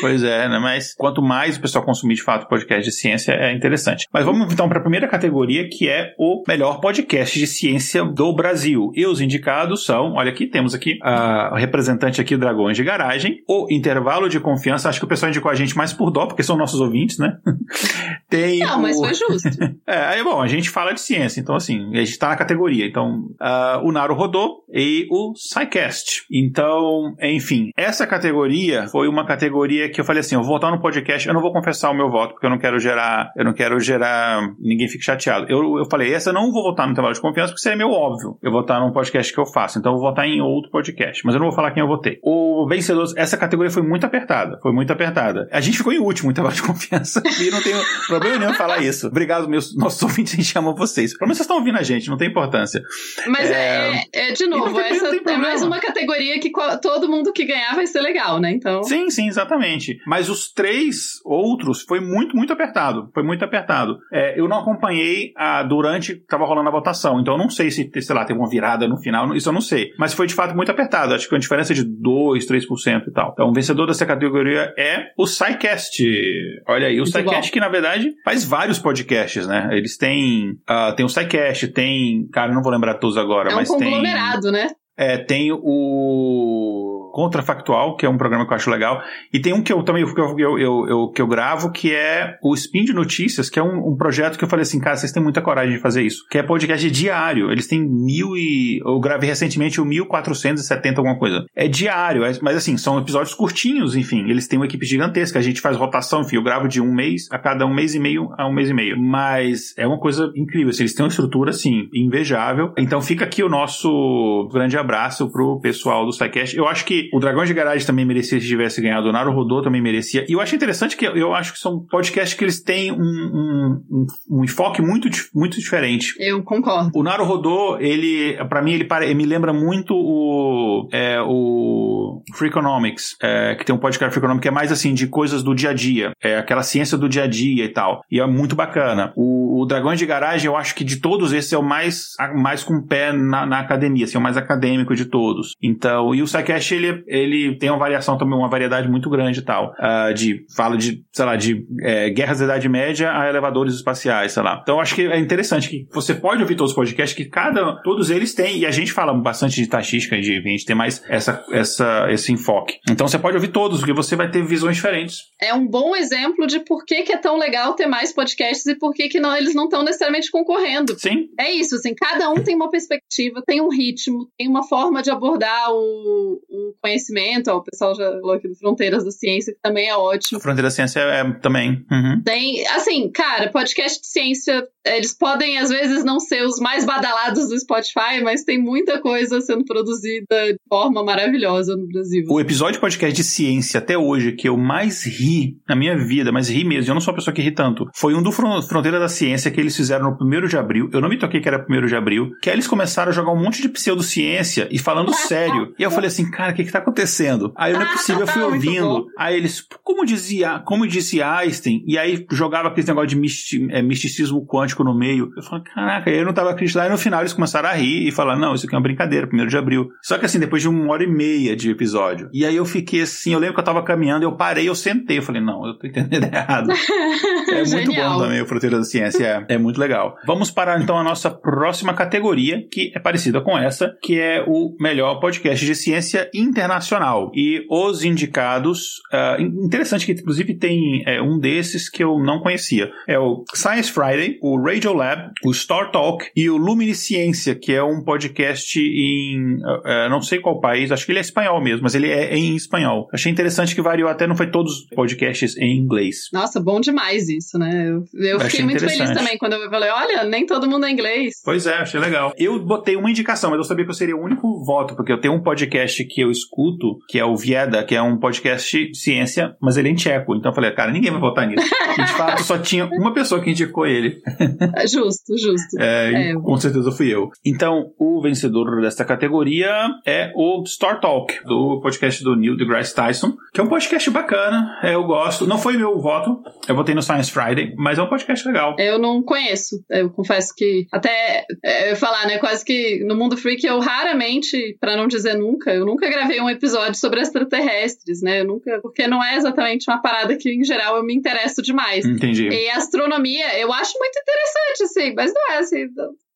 Pois é, né? Mas quanto mais o pessoal consumir de fato podcast de ciência, é interessante. Mas vamos então para a primeira categoria, que é o melhor podcast de ciência do Brasil. E os indicados são, olha aqui, temos aqui a representante aqui Dragões de Garagem, o Intervalo de Confiança, acho que o pessoal indicou a gente mais por dó, porque são nossos ouvintes, né? Tem Não, o... mas foi justo. é, aí, bom, a gente fala de ciência, então assim, a gente está na categoria. Então, uh, o Naro Rodô e o SciCast. Então, enfim, essa categoria foi uma categoria categoria que eu falei assim, eu vou votar no podcast, eu não vou confessar o meu voto, porque eu não quero gerar, eu não quero gerar, ninguém fique chateado. Eu, eu falei, essa eu não vou votar no intervalo de confiança, porque isso é meio óbvio. Eu votar num podcast que eu faço, então eu vou votar em outro podcast, mas eu não vou falar quem eu votei. O vencedor, essa categoria foi muito apertada, foi muito apertada. A gente ficou em último no intervalo de confiança, e não tenho problema nenhum falar isso. Obrigado, meus nossos ouvintes, a gente ama vocês. Pelo menos vocês estão ouvindo a gente, não tem importância. Mas é, é, é de novo, essa é mais uma categoria que todo mundo que ganhar vai ser legal, né? Então. Sim, sim, exatamente. Exatamente. Mas os três outros foi muito, muito apertado. Foi muito apertado. É, eu não acompanhei a, durante que estava rolando a votação, então eu não sei se, sei lá, teve uma virada no final, isso eu não sei. Mas foi de fato muito apertado. Acho que uma diferença de 2, 3% e tal. Então o vencedor dessa categoria é o SciCast. Olha aí, o SciCast que na verdade faz vários podcasts, né? Eles têm, uh, tem o SciCast, tem, cara, não vou lembrar todos agora, é um mas tem... É um conglomerado, né? É, tem o Contrafactual, que é um programa que eu acho legal. E tem um que eu também eu, eu, eu, que eu gravo, que é o Spin de Notícias, que é um, um, projeto que eu falei assim, cara, vocês têm muita coragem de fazer isso. Que é podcast diário. Eles têm mil e. Eu gravei recentemente o 1470, alguma coisa. É diário, é, mas assim, são episódios curtinhos, enfim. Eles têm uma equipe gigantesca. A gente faz rotação, enfim. Eu gravo de um mês a cada um mês e meio a um mês e meio. Mas é uma coisa incrível. Assim, eles têm uma estrutura, assim, invejável. Então fica aqui o nosso grande abraço pro pessoal do SciCast. Eu acho que o Dragões de Garagem também merecia se tivesse ganhado, o Naru Rodô também merecia. E eu acho interessante que eu acho que são podcasts que eles têm um, um, um, enfoque muito, muito diferente. Eu concordo. O Naru Rodô, ele, para mim, ele, ele, me lembra muito o, é, o Freakonomics, é, que tem um podcast Freakonomics que é mais assim, de coisas do dia a dia, é aquela ciência do dia a dia e tal. E é muito bacana. O, o Dragões de Garagem, eu acho que de todos esses é o mais, mais com o pé na, na academia, assim, é o mais acadêmico de todos. Então, e o SciCast, ele ele tem uma variação também, uma variedade muito grande e tal. Uh, de, fala de, sei lá, de é, guerras da Idade Média a elevadores espaciais, sei lá. Então acho que é interessante que você pode ouvir todos os podcasts, que cada, todos eles têm, e a gente fala bastante de taxística, de, a gente tem mais essa, essa, esse enfoque. Então você pode ouvir todos, porque você vai ter visões diferentes. É um bom exemplo de por que, que é tão legal ter mais podcasts e por que, que não, eles não estão necessariamente concorrendo. Sim. É isso, assim, cada um tem uma perspectiva, tem um ritmo, tem uma forma de abordar o, o Conhecimento, ó, o pessoal já falou aqui do Fronteiras da Ciência, que também é ótimo. Fronteiras da Ciência é também. Uhum. Tem, assim, cara, podcast de ciência, eles podem às vezes não ser os mais badalados do Spotify, mas tem muita coisa sendo produzida de forma maravilhosa no Brasil. O episódio de podcast de ciência até hoje que eu mais ri na minha vida, mas ri mesmo, eu não sou uma pessoa que ri tanto, foi um do Fronteira da Ciência que eles fizeram no primeiro de abril. Eu não me toquei que era primeiro de abril, que aí eles começaram a jogar um monte de pseudociência e falando sério. E eu falei assim, cara, o que que tá acontecendo? Aí não é possível, eu fui ouvindo. Aí eles, como dizia, como disse Einstein, e aí jogava aquele negócio de misti, é, misticismo quântico no meio. Eu falei, caraca, eu não tava acreditando. Aí no final eles começaram a rir e falar, não, isso aqui é uma brincadeira, primeiro de abril. Só que assim, depois de uma hora e meia de episódio. E aí eu fiquei assim, eu lembro que eu tava caminhando, eu parei, eu sentei, eu falei, não, eu tô entendendo errado. é muito bom também o Fronteira da Ciência, é, é muito legal. Vamos para então a nossa próxima categoria, que é parecida com essa, que é o melhor podcast de ciência internacional. E os indicados, uh, interessante que inclusive tem é, um desses que eu não conhecia. É o Science Friday, o Radio Lab, o Star Talk e o Luminisciência, que é um podcast em uh, não sei qual país, acho que ele é espanhol mesmo, mas ele é em espanhol. Achei interessante que variou até, não foi todos os podcasts em inglês. Nossa, bom demais isso, né? Eu, eu fiquei muito feliz também quando eu falei, olha, nem todo mundo é inglês. Pois é, achei legal. Eu botei uma indicação, mas eu sabia que eu seria o único voto, porque eu tenho um podcast que eu escuto, que é o Vieda, que é um podcast de ciência, mas ele é em tcheco. Então eu falei, cara, ninguém vai votar nisso. E de fato só tinha uma pessoa que indicou ele. justo, justo. É, é. Com certeza fui eu. Então, o vencedor desta categoria é o Star Talk, do podcast do Neil deGrasse Tyson, que é um podcast bacana, é, eu gosto. Não foi meu voto, eu votei no Science Friday, mas é um podcast legal. Eu não conheço, eu confesso que até é, eu falar, né, quase que no mundo freak eu raramente, para não dizer nunca, eu nunca gravei um episódio sobre extraterrestres, né? Eu nunca, porque não é exatamente uma parada que em geral eu me interesso demais. Entendi. E astronomia, eu acho muito interessante assim, mas não é assim,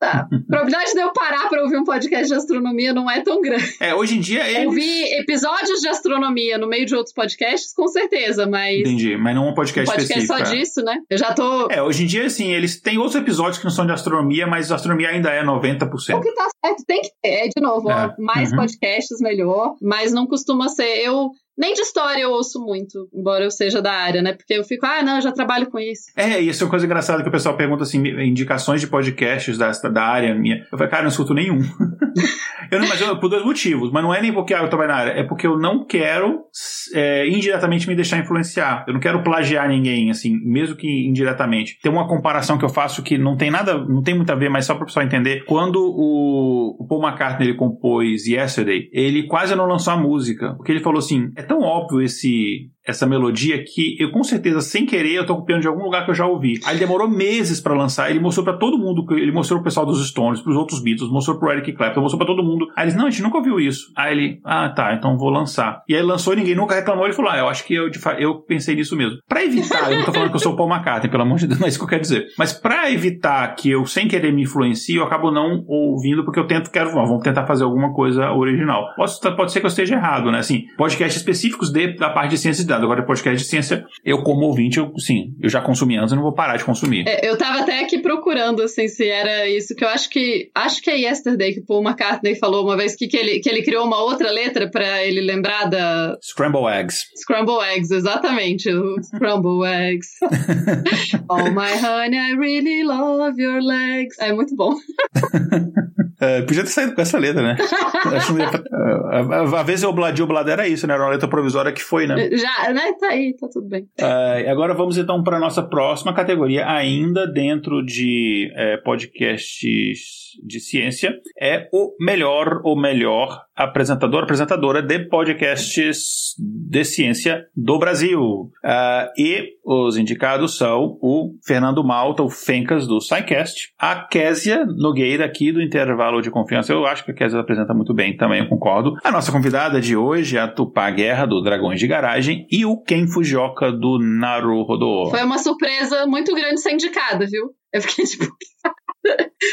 Tá. A probabilidade de eu parar para ouvir um podcast de astronomia não é tão grande. É, hoje em dia. Eles... Ouvir episódios de astronomia no meio de outros podcasts, com certeza, mas. Entendi, mas não um podcast, um podcast específico. só é. disso, né? Eu já tô. É, hoje em dia, assim, eles têm outros episódios que não são de astronomia, mas astronomia ainda é 90%. O que tá certo, tem que ter, é, de novo, é. ó, mais uhum. podcasts melhor, mas não costuma ser. Eu nem de história eu ouço muito, embora eu seja da área, né? Porque eu fico, ah, não, eu já trabalho com isso. É, e isso é uma coisa engraçada que o pessoal pergunta assim, indicações de podcasts da, da área minha. Eu falei, cara, eu não escuto nenhum. eu não imagino por dois motivos, mas não é nem porque ah, eu trabalho na área, é porque eu não quero é, indiretamente me deixar influenciar. Eu não quero plagiar ninguém, assim, mesmo que indiretamente. Tem uma comparação que eu faço que não tem nada, não tem muito a ver, mas só para o pessoal entender. Quando o, o Paul McCartney ele compôs Yesterday, ele quase não lançou a música, porque ele falou assim, é tão óbvio esse essa melodia que eu com certeza sem querer eu tô copiando de algum lugar que eu já ouvi. Aí demorou meses para lançar, ele mostrou para todo mundo, ele mostrou pro pessoal dos Stones, pros outros Beatles, mostrou pro Eric Clapton, mostrou para todo mundo. Aí eles, não, a gente nunca ouviu isso. Aí ele, ah, tá, então vou lançar. E aí lançou e ninguém nunca reclamou, ele falou, ah, eu acho que eu, eu pensei nisso mesmo. Para evitar, eu não tô falando que eu sou o Paul McCartney, pelo amor de Deus, não é isso que eu quero dizer. Mas para evitar que eu sem querer me influencie, eu acabo não ouvindo porque eu tento, quero, vamos tentar fazer alguma coisa original. Pode, pode ser que eu esteja errado, né? Assim, podcasts específicos de, da parte de ciência de dados. Agora, podcast de ciência, eu como ouvinte, eu, sim, eu já consumi antes, eu não vou parar de consumir. É, eu tava até aqui procurando, assim, se era isso, que eu acho que, acho que é Yesterday que o Paul McCartney falou uma vez que, que, ele, que ele criou uma outra letra para ele lembrar da... Scramble Eggs. Scramble Eggs, exatamente, Scramble Eggs. oh my honey, I really love your legs. É muito bom. é, podia ter saído com essa letra, né? Acho que, a, vez eu bladi o blado era isso, né? Era uma letra provisória que foi, né? Já, né? Tá aí, tá tudo bem. Uh, agora vamos então para a nossa próxima categoria, ainda dentro de é, podcasts de ciência, é o melhor ou melhor apresentador, apresentadora de podcasts de ciência do Brasil. Uh, e os indicados são o Fernando Malta, o Fencas do SciCast, a Késia Nogueira aqui do Intervalo de Confiança. Eu acho que a Késia apresenta muito bem, também eu concordo. A nossa convidada de hoje é a Tupá Guerra do Dragões de Garagem e o Ken Fujioka do Naruhodo. Foi uma surpresa muito grande ser indicada, viu? Eu fiquei tipo.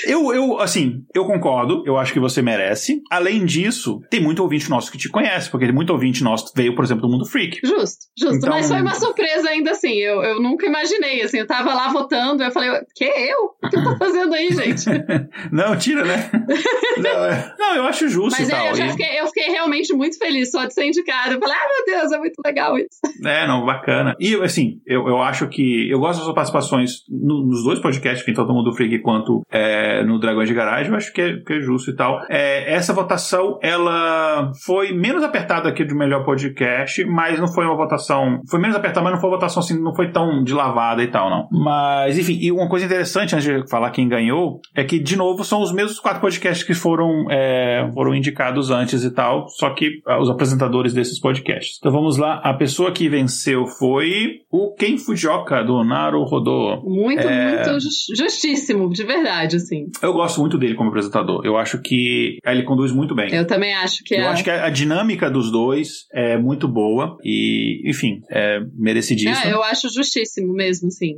Eu, eu, assim, eu concordo, eu acho que você merece. Além disso, tem muito ouvinte nosso que te conhece, porque muito ouvinte nosso veio, por exemplo, do Mundo Freak. Justo, justo. Então... Mas foi uma surpresa ainda assim. Eu, eu nunca imaginei, assim, eu tava lá votando, eu falei, que eu? O que eu tô fazendo aí, gente? não, tira, né? não, é... não, eu acho justo Mas e tal. É, eu, já fiquei, eu fiquei realmente muito feliz só de ser indicada. Eu falei, ah, meu Deus, é muito legal isso. É, não, bacana. E, assim, eu, eu acho que. Eu gosto das suas participações no, nos dois podcasts, enfim, todo mundo freak quanto é, no Dragões de Garagem, eu acho que é, que é justo e tal. É, essa votação, ela foi menos apertada aqui do melhor podcast, mas não foi uma votação. Foi menos apertada, mas não foi uma votação assim, não foi tão de lavada e tal, não. Mas, enfim, e uma coisa interessante, antes de falar quem ganhou, é que, de novo, são os mesmos quatro podcasts que foram, é, foram indicados antes e tal, só que ah, os apresentadores desses podcasts. Então vamos lá, a pessoa que venceu foi o Ken Fujioka, do Naru Rodô. Muito, é... muito justíssimo, de verdade, assim. Eu gosto muito dele como apresentador. Eu acho que ele conduz muito bem. Eu também acho que Eu é. acho que a dinâmica dos dois é muito boa e, enfim, é merecidíssimo. É, eu acho justíssimo mesmo, assim.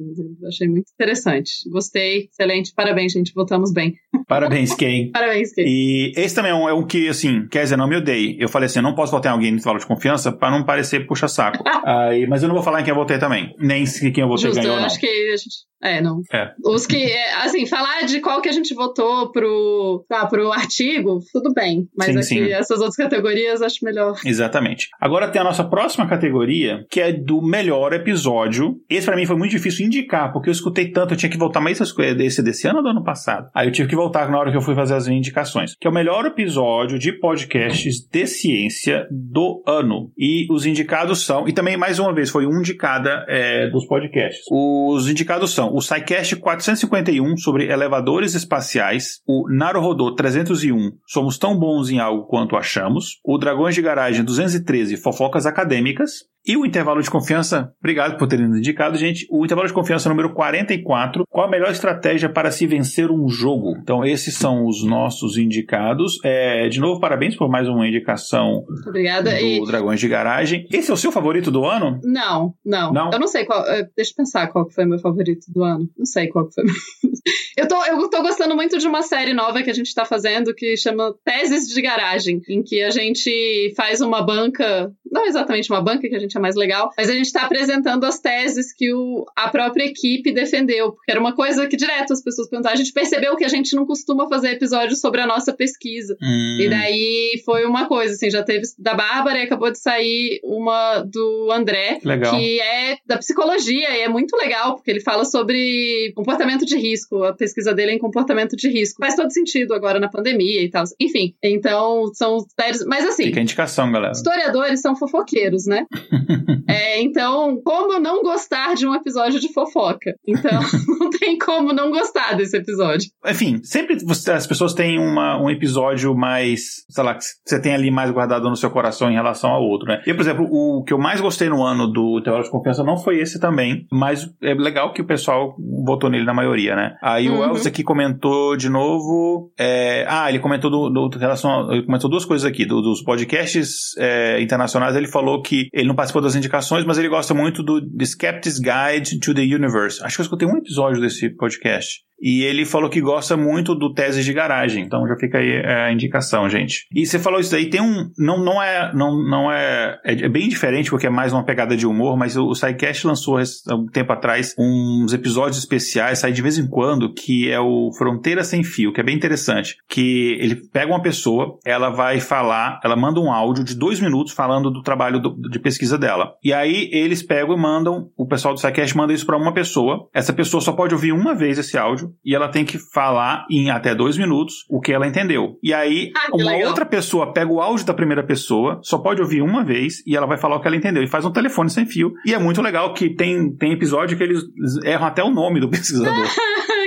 Achei muito interessante. Gostei, excelente. Parabéns, gente. Votamos bem. Parabéns, Ken. Parabéns, Ken. E esse também é um, é um que, assim, quer dizer, não me odeie. Eu falei assim, eu não posso votar em alguém no intervalo de confiança para não parecer puxa-saco. Aí, mas eu não vou falar em quem eu votei também. Nem se quem eu votei Justo, ganhou, eu não. acho que a gente... É, não. É. Os que, é, assim, falar de qual que a gente votou pro, tá, pro artigo, tudo bem. Mas Sim, aqui, sim. essas outras categorias, acho melhor. Exatamente. Agora tem a nossa próxima categoria, que é do melhor episódio. Esse pra mim foi muito difícil indicar, porque eu escutei tanto, eu tinha que voltar, mas essa escolha desse desse ano ou do ano passado? Aí eu tive que voltar na hora que eu fui fazer as indicações. Que é o melhor episódio de podcasts de ciência do ano. E os indicados são, e também mais uma vez, foi um de cada é, dos podcasts. Os indicados são o SciCast 451 sobre elevadores espaciais, o Naruhodô 301 Somos tão bons em algo quanto achamos, o Dragões de Garagem 213 Fofocas Acadêmicas, e o intervalo de confiança, obrigado por terem indicado, gente. O intervalo de confiança número 44. Qual a melhor estratégia para se vencer um jogo? Então, esses são os nossos indicados. É, de novo, parabéns por mais uma indicação Obrigada. do E... Dragões de Garagem. Esse é o seu favorito do ano? Não, não, Não? Eu não sei qual. eh, Deixa eu pensar qual que foi meu favorito do ano. Não sei qual que foi. eu, tô, eu tô gostando muito de uma série nova que a gente tá fazendo que chama Teses de Garagem, em que a gente faz uma banca. Não exatamente uma banca, que a gente é mais legal, mas a gente tá apresentando as teses que o, a própria equipe defendeu. Porque era uma coisa que direto as pessoas perguntavam. A gente percebeu que a gente não costuma fazer episódios sobre a nossa pesquisa. Hum, E daí foi uma coisa, assim, já teve da Bárbara e acabou de sair uma do André, Legal. que é da psicologia e é muito legal, porque ele fala sobre comportamento de risco. A pesquisa dele é em comportamento de risco. Faz todo sentido agora na pandemia e tal. Enfim, então são séries. Mas assim. Fica a indicação, galera. Historiadores são fofoqueiros, né? É, então, como não gostar de um episódio de fofoca? Então, não tem como não gostar desse episódio. Enfim, sempre você- as pessoas têm uma, um episódio mais, sei lá, que você tem ali mais guardado no seu coração em relação ao outro, né? Eu, por exemplo, o que eu mais gostei no ano do Intervalo de Confiança não foi esse também, mas é legal que o pessoal votou nele na maioria, né? Aí o Uhum. Elvis aqui comentou de novo. é, ah, ele comentou do, do- relação ele comentou duas coisas aqui, do- dos podcasts é, internacionais. Ele falou que ele não participou das indicações, mas ele gosta muito do The Skeptic's Guide to the Universe. Acho que eu escutei um episódio desse podcast. E ele falou que gosta muito do Teses de Garagem. Então já fica aí é, a indicação, gente. E você falou isso daí, tem um. Não, não é. Não, não é, é. bem diferente, porque é mais uma pegada de humor, mas o, o SciCast lançou há um tempo atrás uns episódios especiais, sai de vez em quando, que é o Fronteira Sem Fio, que é bem interessante. Que ele pega uma pessoa, ela vai falar, ela manda um áudio de dois minutos falando do trabalho do- de pesquisa dela. E aí eles pegam e mandam, o pessoal do SciCast manda isso para uma pessoa. Essa pessoa só pode ouvir uma vez esse áudio e ela tem que falar em até dois minutos o que ela entendeu. E aí Ah, uma legal. outra pessoa pega o áudio da primeira pessoa, só pode ouvir uma vez e ela vai falar o que ela entendeu. E faz um telefone sem fio. E é muito legal que tem, tem episódio que eles erram até o nome do pesquisador.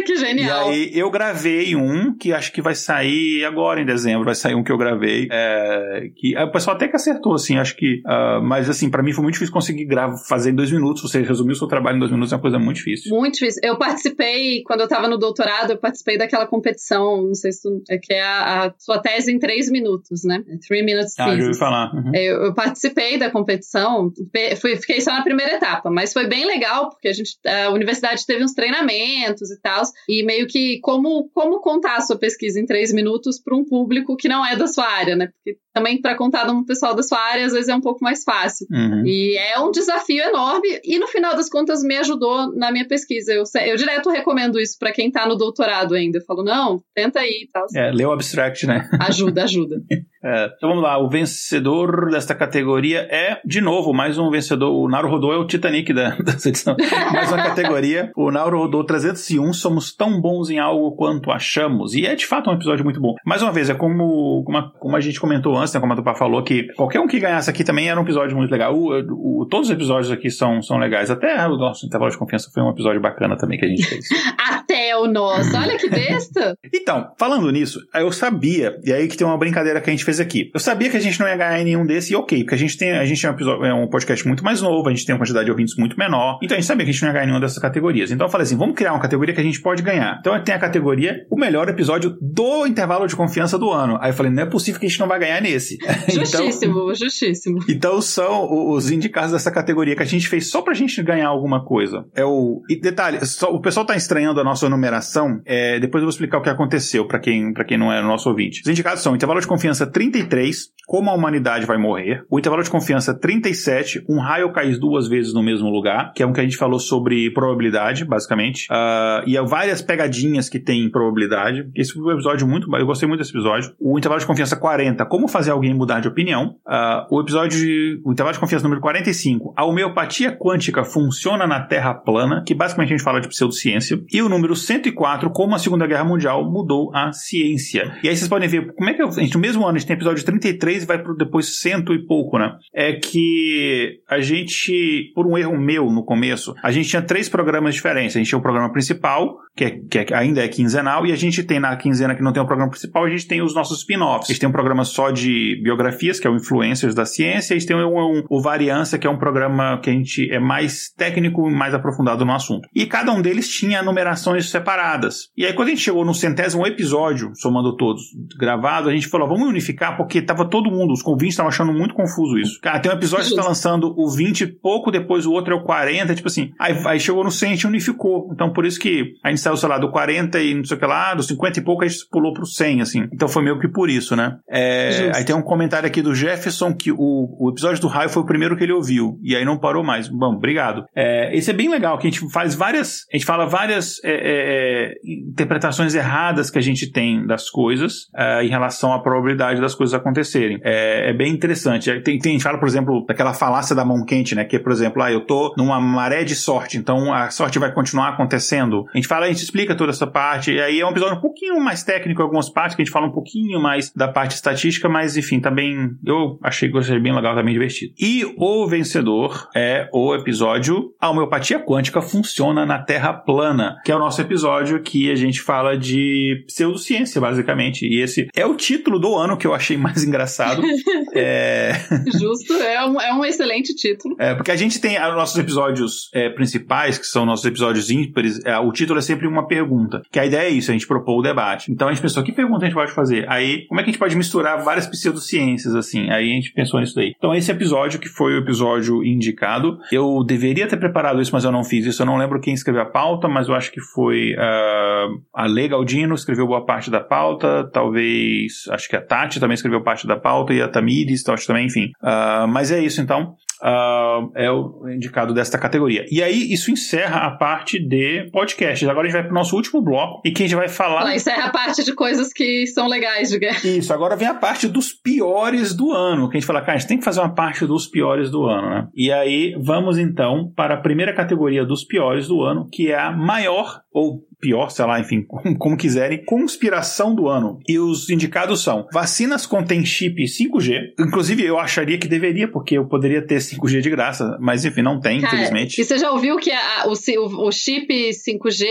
Que E genial. aí eu gravei um que acho que vai sair agora em dezembro, vai sair um que eu gravei. é, que o pessoal até que acertou, assim, acho que. ah, mas assim, pra mim foi muito difícil conseguir gravar, fazer em dois minutos. Você resumir o seu trabalho em dois minutos é uma coisa muito difícil. Muito difícil. Eu participei, quando eu tava no doutorado, eu participei daquela competição, não sei se tu, é que é a, a sua tese em três minutos, né? Three Minutes Ah, já ouvi Thesis. falar. Uhum. Eu, eu participei da competição, pe- fui, fiquei só na primeira etapa, mas foi bem legal, porque a, gente, a universidade teve uns treinamentos e tal. E meio que como, como contar a sua pesquisa em três minutos para um público que não é da sua área, né? Porque também para contar um pessoal da sua área às vezes é um pouco mais fácil. Uhum. E é um desafio enorme e no final das contas me ajudou na minha pesquisa. Eu, eu direto recomendo isso para quem está no doutorado ainda. Eu falo, não, tenta aí e tal. É, lê o abstract, né? Ajuda, ajuda. É, então vamos lá, o vencedor desta categoria é, de novo, mais um vencedor. O Nauro rodou é o Titanic da, dessa edição. mais uma categoria. O Nauro rodou 301. Somos tão bons em algo quanto achamos. E é de fato um episódio muito bom. Mais uma vez, é como, como, a, como a gente comentou antes, né, como a Tupá falou, que qualquer um que ganhasse aqui também era um episódio muito legal. O, o, todos os episódios aqui são, são legais. Até o nosso intervalo de confiança foi um episódio bacana também que a gente fez. Até o nosso. Olha que besta. então, falando nisso, eu sabia, e aí que tem uma brincadeira que a gente fez aqui. Eu sabia que a gente não ia ganhar em nenhum desse, e ok, porque a gente tem, a gente é um, episódio, é um podcast muito mais novo, a gente tem uma quantidade de ouvintes muito menor, então a gente sabia que a gente não ia ganhar em nenhuma dessas categorias. Então eu falei assim, vamos criar uma categoria que a gente pode ganhar. Então tem a categoria o melhor episódio do intervalo de confiança do ano. Aí eu falei, não é possível que a gente não vai ganhar nesse. Justíssimo, então, justíssimo. Então são os indicados dessa categoria que a gente fez só pra gente ganhar alguma coisa. É o. E detalhe, só, o pessoal tá estranhando a nossa numeração. É, depois eu vou explicar o que aconteceu para quem, pra quem não é nosso ouvinte. Os indicados são intervalo de confiança 33, como a humanidade vai morrer. O intervalo de confiança 37, um raio cai duas vezes no mesmo lugar, que é um que a gente falou sobre probabilidade, basicamente. Uh, e há várias pegadinhas que tem em probabilidade. Esse foi um episódio muito. Eu gostei muito desse episódio. O intervalo de confiança 40, como fazer alguém mudar de opinião. Uh, o episódio. De, o intervalo de confiança número 45, a homeopatia quântica funciona na Terra plana, que basicamente a gente fala de pseudociência. E o número 104, como a Segunda Guerra Mundial mudou a ciência. E aí vocês podem ver como é que a gente, no mesmo ano, a gente tem episódio 33 e vai para depois cento e pouco, né? É que a gente, por um erro meu no começo, a gente tinha três programas diferentes. A gente tinha o programa principal, que, é, que é, ainda é quinzenal, e a gente tem na quinzena que não tem o programa principal, a gente tem os nossos spin-offs. A gente tem um programa só de biografias, que é o Influencers da Ciência, gente tem um, um, o Variância, que é um programa que a gente é mais técnico e mais aprofundado no assunto. E cada um deles tinha numerações separadas. E aí, quando a gente chegou no centésimo episódio, somando todos, gravado, a gente falou, vamos unificar, porque tava todo mundo, os convintes estavam achando muito confuso isso. Cara, tem um episódio que está lançando o 20 pouco, depois o outro é o 40, tipo assim. Aí, aí chegou no 100 a gente unificou. Então, por isso que a gente saiu, sei lá, do 40 e não sei o que lá, do 50 e pouco a gente pulou pro 100, assim. Então foi meio que por isso, né? É, aí tem um comentário aqui do Jefferson que o, o episódio do raio foi o primeiro que ele ouviu. E aí não parou mais. Bom, obrigado. É, esse é bem legal, que a gente faz várias. A gente fala várias é, é, é interpretações erradas que a gente tem das coisas é, em relação à probabilidade das coisas acontecerem. É, bem interessante. Tem, tem, a gente fala, por exemplo, daquela falácia da mão quente, né? Que, por exemplo, ah, eu tô numa maré de sorte, então a sorte vai continuar acontecendo. A gente fala, a gente explica toda essa parte, e aí é um episódio um pouquinho mais técnico em algumas partes, que a gente fala um pouquinho mais da parte estatística, mas enfim, também eu achei que seja bem legal, também divertido. E o vencedor é o episódio A Homeopatia Quântica Funciona na Terra Plana, que é o nosso episódio que a gente fala de pseudociência, basicamente. E esse é o título do ano que eu achei mais engraçado. é... Justo, é um, é um excelente título. É, porque a gente tem os nossos episódios é, principais, que são nossos episódios ímpares, é, o título é sempre uma pergunta. Que a ideia é isso, a gente propôs o debate. Então a gente pensou, que pergunta a gente pode fazer? Aí, como é que a gente pode misturar várias pseudociências, assim? Aí a gente pensou nisso daí. Então esse episódio, que foi o episódio indicado, eu deveria ter preparado isso, mas eu não fiz isso. Eu não lembro quem escreveu a pauta, mas eu acho que foi uh, a Lê Galdino escreveu boa parte da pauta, talvez, acho que a Tati também escreveu parte da pauta e a Tamires, acho também, enfim. Uh, mas é isso, então uh, é o indicado desta categoria. E aí, isso encerra a parte de podcasts. Agora a gente vai para o nosso último bloco e que a gente vai falar. Não, encerra a parte de coisas que são legais de guerra. Isso, agora vem a parte dos piores do ano. Que a gente fala, cara, a gente tem que fazer uma parte dos piores do ano, né? E aí, vamos então para a primeira categoria dos piores do ano, que é a maior ou pior, sei lá, enfim, como, como, quiserem, conspiração do ano. E os indicados são vacinas contém chip 5G. Inclusive, eu acharia que deveria, porque eu poderia ter 5G de graça, mas enfim, não tem, Cara, infelizmente. E você já ouviu que a, o, o, chip 5G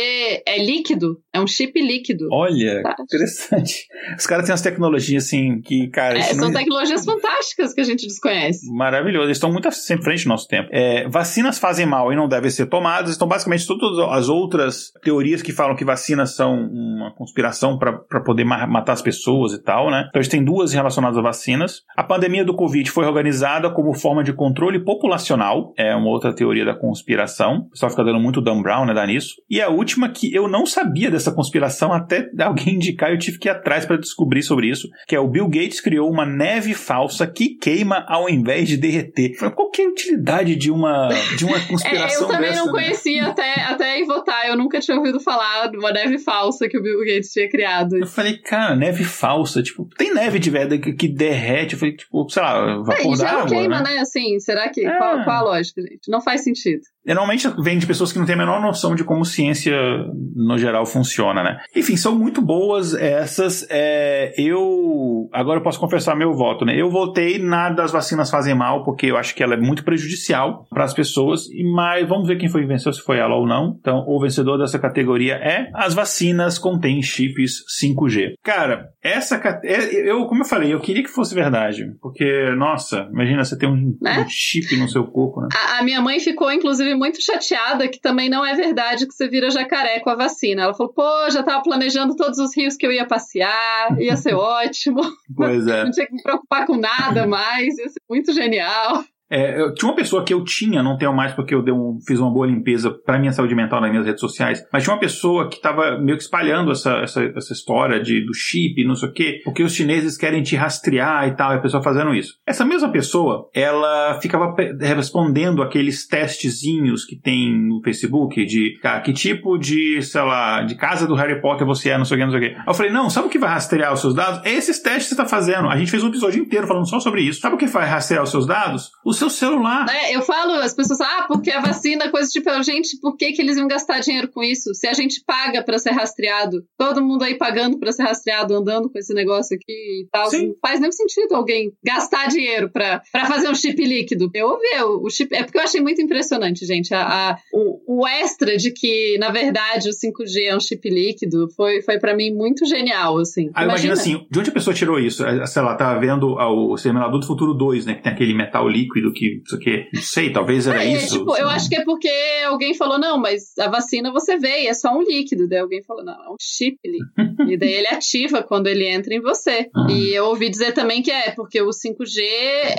é líquido? É um chip líquido. Olha, tá. interessante. Os caras têm umas tecnologias assim que, cara. É, são não... tecnologias fantásticas que a gente desconhece. Maravilhoso. Eles estão muito sempre frente do nosso tempo. É, vacinas fazem mal e não devem ser tomadas. Então, basicamente, todas as outras teorias que falam falam que vacinas são uma conspiração para poder matar as pessoas e tal, né? Então a gente tem duas relacionadas a vacinas. A pandemia do Covid foi organizada como forma de controle populacional, é uma outra teoria da conspiração. O pessoal fica dando muito Dan Brown, né, dá nisso. E a última que eu não sabia dessa conspiração até alguém indicar, eu tive que ir atrás para descobrir sobre isso, que é o Bill Gates criou uma neve falsa que queima ao invés de derreter. Qual que é a utilidade de uma, de uma conspiração é, Eu também dessa, não né? conhecia até, até votar. Eu nunca tinha ouvido falar uma neve falsa que o Bill Gates tinha criado. Eu falei, cara, neve falsa. Tipo, tem neve de verdade que, que derrete. Eu falei, tipo, sei lá, vapor é, já d'água, queima, né? né? Assim, será que... É. Qual, qual a lógica, gente? Não faz sentido. Normalmente vem de pessoas que não têm a menor noção de como ciência no geral funciona, né? Enfim, são muito boas essas. É, eu agora eu posso confessar meu voto, né? Eu votei na das vacinas fazem mal porque eu acho que ela é muito prejudicial para as pessoas. Mas vamos ver quem foi que venceu, se foi ela ou não. Então, o vencedor dessa categoria é as vacinas contêm chips 5G. Cara, essa é, eu como eu falei, eu queria que fosse verdade, porque nossa, imagina você ter um, Né? um chip no seu corpo, né? A, a minha mãe ficou, inclusive, muito chateada que também não é verdade que você vira jacaré com a vacina. Ela falou, pô, já tava planejando todos os rios que eu ia passear, ia ser ótimo. Pois é. Não tinha que me preocupar com nada mais, ia ser muito genial. É, tinha uma pessoa que eu tinha, não tenho mais porque eu um- fiz uma boa limpeza para minha saúde mental nas minhas redes sociais, mas tinha uma pessoa que estava meio que espalhando essa, essa, essa história de, do chip, não sei o quê, porque os chineses querem te rastrear e tal, e a pessoa fazendo isso. Essa mesma pessoa, ela ficava respondendo aqueles testezinhos que tem no Facebook de ah, que tipo de, sei lá, de casa do Harry Potter você é, não sei o que, não sei o que. Aí eu falei, não, sabe o que vai rastrear os seus dados? É esses testes que você está fazendo. A gente fez um episódio inteiro falando só sobre isso. Sabe o que vai rastrear os seus dados? O seu celular. Né? Eu falo, as pessoas falam, ah, porque a vacina, coisa tipo, gente, por que, que eles iam gastar dinheiro com isso? Se a gente paga pra ser rastreado, todo mundo aí pagando pra ser rastreado, andando com esse negócio aqui e tal, Sim. não faz nenhum sentido alguém gastar dinheiro pra, pra fazer um chip líquido. Eu ouvi o, o chip, é porque eu achei muito impressionante, gente, a, a- o, o extra de que, na verdade, o 5G é um chip líquido foi, foi para mim muito genial, assim. Ah, imagina assim, de onde a pessoa tirou isso? É, Sei lá, tá vendo ah, o Exterminador do Futuro 2, né? Que tem aquele metal líquido que, isso aqui, não sei, talvez era É, isso. tipo, eu acho que é porque alguém falou, não, mas a vacina você vê, e é só um líquido. Daí alguém falou, não, é um chip líquido. e daí ele ativa quando ele entra em você. Ah. E eu ouvi dizer também que é, porque o 5G,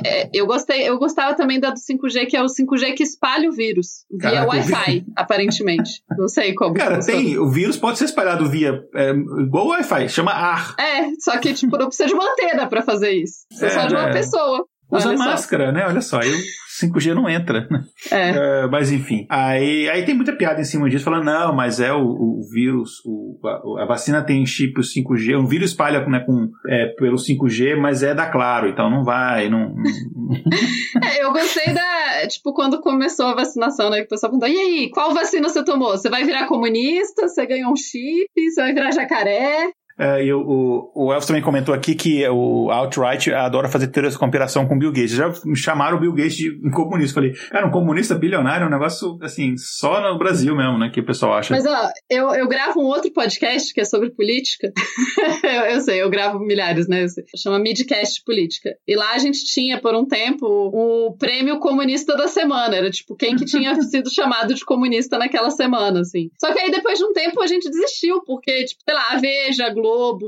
é, eu gostei, eu gostava também da do 5G, que é o 5G que espalha o vírus. Via vi- Wi-Fi, aparentemente. Não sei como. Cara, tem. O vírus pode ser espalhado via. É, igual o Wi-Fi, chama ar. É, só que, tipo, não precisa de uma antena pra fazer isso. Precisa É, só de uma né? pessoa. Usa Olha só. máscara, né? Olha só, aí o 5G não entra. né? É. É, mas enfim. Aí, aí tem muita piada em cima disso, falando, não, mas é o, o vírus, o, a, a vacina tem chip 5G, o vírus espalha né, com, é, pelo 5G, mas é da Claro, então não vai, não. não- É, eu gostei da. Tipo, quando começou a vacinação, né? Que o pessoal perguntou: e aí, qual vacina você tomou? Você vai virar comunista? Você ganhou um chip? Você vai virar jacaré? É, e o, o, o Elvis também comentou aqui que o Outright adora fazer teorias de conspiração com o Bill Gates. Já me chamaram o Bill Gates de um comunista. Falei, cara, um comunista bilionário é um negócio, assim, só no Brasil mesmo, né? Que o pessoal acha. Mas, ó, eu, eu gravo um outro podcast que é sobre política. eu, eu sei, eu gravo milhares, né? Chama Midcast Política. E lá a gente tinha, por um tempo, o prêmio comunista da semana. Era, tipo, quem que tinha sido chamado de comunista naquela semana, assim. Só que aí, depois de um tempo, a gente desistiu, porque, tipo, sei lá, a Veja, a Globo,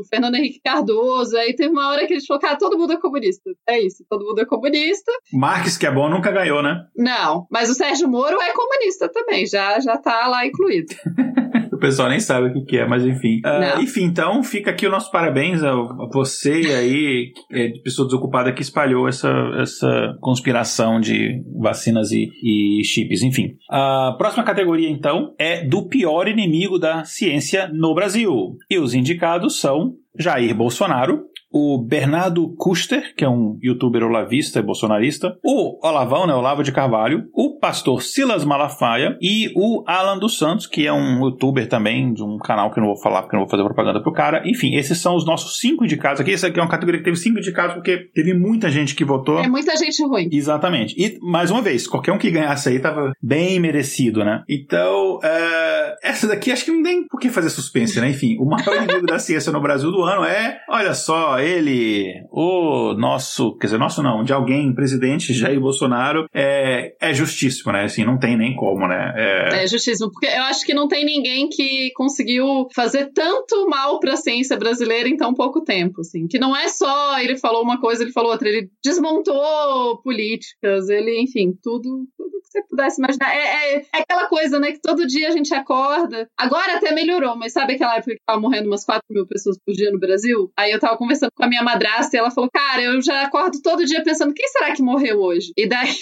Fernando Henrique Cardoso, aí teve uma hora que eles falaram, cara, todo mundo é comunista. É isso, todo mundo é comunista. Marques, que é bom, nunca ganhou, né? Não, mas o Sérgio Moro é comunista também, já, já tá lá incluído. O pessoal nem sabe o que, que é, mas enfim. Não. enfim, então fica aqui o nosso parabéns a, a você aí, é, de pessoa desocupada que espalhou essa, essa conspiração de vacinas e, e chips, enfim. A próxima categoria, então, é do pior inimigo da ciência no Brasil. E os indicados são Jair Bolsonaro, o Bernardo Custer, que é um youtuber olavista e bolsonarista, o Olavão, né, Olavo de Carvalho, o pastor Silas Malafaia e o Alan dos Santos, que é um youtuber também, de um canal que eu não vou falar porque eu não vou fazer propaganda pro cara. Enfim, esses são os nossos cinco indicados aqui. Essa aqui é uma categoria que teve cinco indicados porque teve muita gente que votou. É muita gente ruim. Exatamente. E, mais uma vez, qualquer um que ganhasse aí tava bem merecido, né? Então, é, essa daqui acho que não tem por que fazer suspense, né? Enfim, o maior inimigo da ciência no Brasil do ano é, olha só, ele, o nosso, quer dizer, nosso não, de alguém, presidente Jair Bolsonaro, é, é justíssimo, né? Assim, não tem nem como, né? É... é justíssimo, porque eu acho que não tem ninguém que conseguiu fazer tanto mal para a ciência brasileira em tão pouco tempo, assim. Que não é só ele falou uma coisa, ele falou outra, ele desmontou políticas, ele, enfim, tudo, tudo você pudesse imaginar. É, é, é, aquela coisa, né, que todo dia a gente acorda. Agora até melhorou, mas sabe aquela época que tava morrendo umas 4 mil pessoas por dia no Brasil? Aí eu tava conversando com a minha madrasta e ela falou: Cara, eu já acordo todo dia pensando, quem será que morreu hoje? E daí.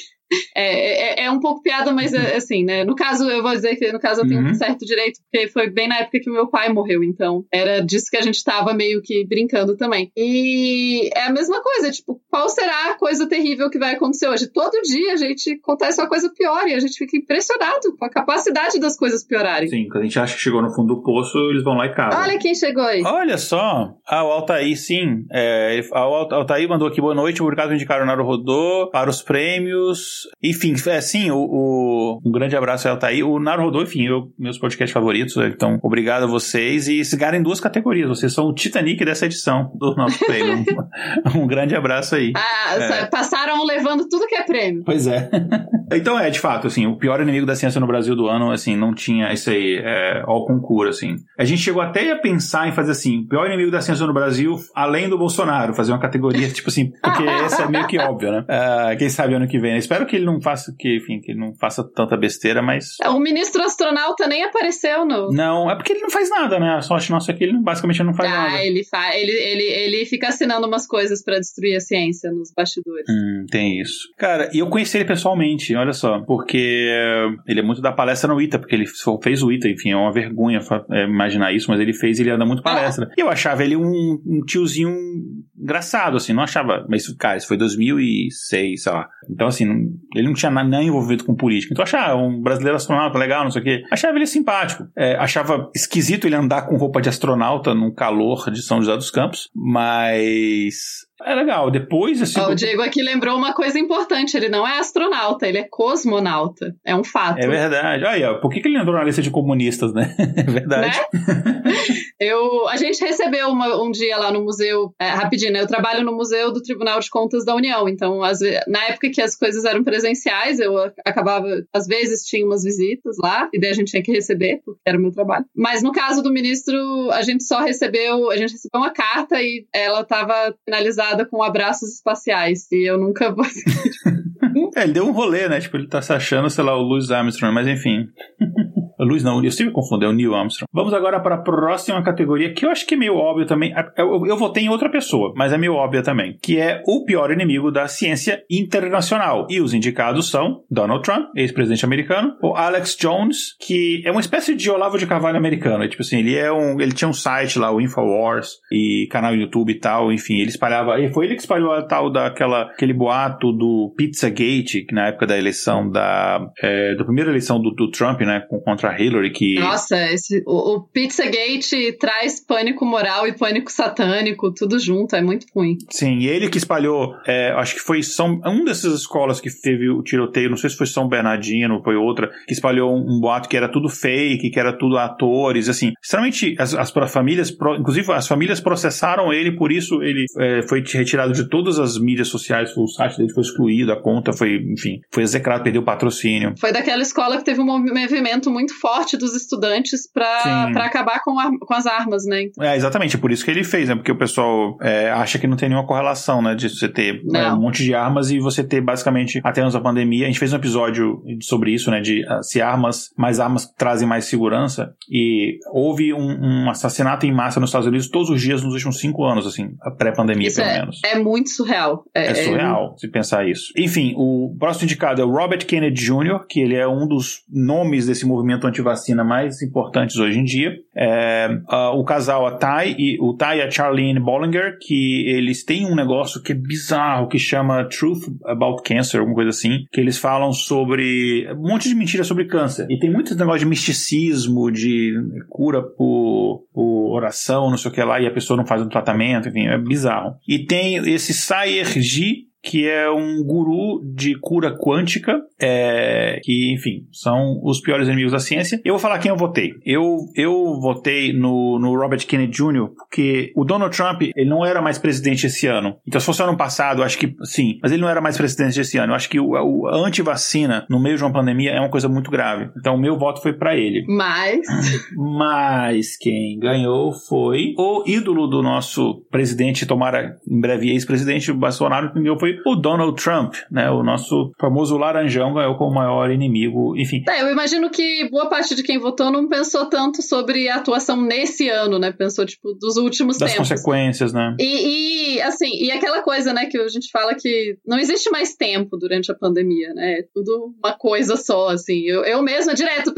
É, é, é, um pouco piada, mas é, assim, né? No caso, eu vou dizer que no caso eu tenho uhum. um certo direito, porque foi bem na época que meu pai morreu, então era disso que a gente tava meio que brincando também. E é a mesma coisa, tipo, qual será a coisa terrível que vai acontecer hoje? Todo dia a gente acontece uma coisa pior e a gente fica impressionado com a capacidade das coisas piorarem. Sim, quando a gente acha que chegou no fundo do poço, eles vão lá e cavam. Olha quem chegou aí. Olha só, ah, o Altair, sim. É, o Altair mandou aqui boa noite, por acaso indicaram o Naruhodô para os prêmios. Enfim, é sim, o, o, um grande abraço ao Altair. O Naruhodô, enfim, eu, meus podcasts favoritos, então obrigado a vocês. E se em duas categorias, vocês são o Titanic dessa edição do nosso prêmio. um, um grande abraço aí. Ah, é. passaram levando tudo que é prêmio. Pois é. então é, de fato, assim, o pior inimigo da ciência no Brasil do ano, assim, não tinha isso aí, é, ao concurso, assim. A gente chegou até a pensar em fazer assim, o pior inimigo da ciência no Brasil, além do Bolsonaro, fazer uma categoria, tipo assim, porque esse é meio que óbvio, né? Uh, quem sabe ano que vem, né? Espero que ele não faça, que, enfim, que ele não faça tanta besteira, mas... O ministro astronauta nem apareceu no... Não, é porque ele não faz nada, né? A sorte nossa é que ele basicamente não faz ah, nada. Ah, ele, fa ele, ele, ele fica assinando umas coisas para destruir a ciência nos bastidores. Hum, tem isso. Cara, e eu conheci ele pessoalmente, olha só, porque ele é muito da palestra no ITA, porque ele fez o ITA, enfim, é uma vergonha é, imaginar isso, mas ele fez, ele anda muito palestra. E eu achava ele um, um, tiozinho engraçado, assim, não achava, mas, cara, isso foi 2006, sei lá. Então, assim, ele não tinha nada envolvido com política. Então, achava um brasileiro astronauta legal, não sei o quê. Achava ele simpático. É, achava esquisito ele andar com roupa de astronauta num calor de São José dos Campos, mas é legal. Depois, assim. O Diego aqui lembrou uma coisa importante: ele não é astronauta, ele é cosmonauta. É um fato. É verdade. Olha, por que, que ele entrou na lista de comunistas, né? É verdade. Né? eu, a gente recebeu uma, um dia lá no museu, é, rapidinho, né? Eu trabalho no Museu do Tribunal de Contas da União. Então, às, na época que as coisas eram presenciais, eu acabava, às vezes, tinha umas visitas lá, e daí a gente tinha que receber, porque era o meu trabalho. Mas no caso do ministro, a gente só recebeu, a gente recebeu uma carta e ela estava finalizada com abraços espaciais. E eu nunca vou. é, ele deu um rolê, né? Tipo, ele tá se achando, sei lá, o Louis Armstrong, mas enfim. Luiz não, eu sempre confundo, é o Neil Armstrong. Vamos agora para a próxima categoria, que eu acho que é meio óbvio também. Eu, eu votei em outra pessoa, mas é meio óbvia também, que é o pior inimigo da ciência internacional. E os indicados são Donald Trump, ex-presidente americano, o Alex Jones, que é uma espécie de Olavo de Carvalho americano. É, tipo assim, ele é um, ele tinha um site lá, o Infowars, e canal YouTube e tal, enfim, ele espalhava, e foi ele que espalhou a tal daquela, aquele boato do Pizzagate, que na época da eleição da, é, da primeira eleição do, do Trump, né, contra a Hillary que. Nossa, esse, o, o Pizzagate traz pânico moral e pânico satânico, tudo junto, é muito ruim. Sim, e ele que espalhou, é, acho que foi São. Um dessas escolas que teve o tiroteio, não sei se foi São Bernardino, foi outra, que espalhou um, um boato que era tudo fake, que era tudo atores, assim. Extremamente, as, as famílias, inclusive as famílias processaram ele, por isso ele é, foi retirado de todas as mídias sociais, o site dele foi excluído, a conta foi, enfim, foi execrado, perdeu o patrocínio. Foi daquela escola que teve um movimento muito forte dos estudantes para acabar com, a, com as armas, né? É, exatamente, por isso que ele fez, né? Porque o pessoal é, acha que não tem nenhuma correlação, né? De você ter é, um monte de armas e você ter basicamente, até antes da pandemia, a gente fez um episódio sobre isso, né? De uh, se armas, mais armas trazem mais segurança. E houve um, um, assassinato em massa nos Estados Unidos todos os dias nos últimos cinco anos, assim, pré-pandemia, pelo é, menos. É muito surreal. É, é surreal, se pensar isso. Enfim, o próximo indicado é o Robert Kennedy Jr., que ele é um dos nomes desse movimento antivacina mais importantes hoje em dia. É, o casal, a Ty e o Ty e a Charlene Bollinger, que eles têm um negócio que é bizarro, que chama Truth About Cancer, alguma coisa assim, que eles falam sobre um monte de mentiras sobre câncer. E tem muito negócio de misticismo, de cura por, por oração, não sei o que lá, e a pessoa não faz um tratamento, enfim, é bizarro. E tem esse Sayer G, que é um guru de cura quântica, é, que, enfim, são os piores inimigos da ciência. Eu vou falar quem eu votei. Eu, eu votei no, no Robert Kennedy Jr., porque o Donald Trump, ele não era mais presidente esse ano. Então, se fosse ano passado, acho que sim, mas ele não era mais presidente esse ano. Eu acho que o, o anti-vacina no meio de uma pandemia é uma coisa muito grave. Então, o meu voto foi para ele. Mas. Mas quem ganhou foi o ídolo do nosso presidente, tomara em breve ex-presidente Bolsonaro, que ganhou foi o Donald Trump, né? O nosso famoso laranjão ganhou como maior inimigo, enfim. É, eu imagino que boa parte de quem votou não pensou tanto sobre a atuação nesse ano, né? Pensou, tipo, dos últimos das tempos. Das consequências, né? E, e, assim, e aquela coisa, né, que a gente fala que não existe mais tempo durante a pandemia, né? É tudo uma coisa só, assim. Eu, eu mesma, direto,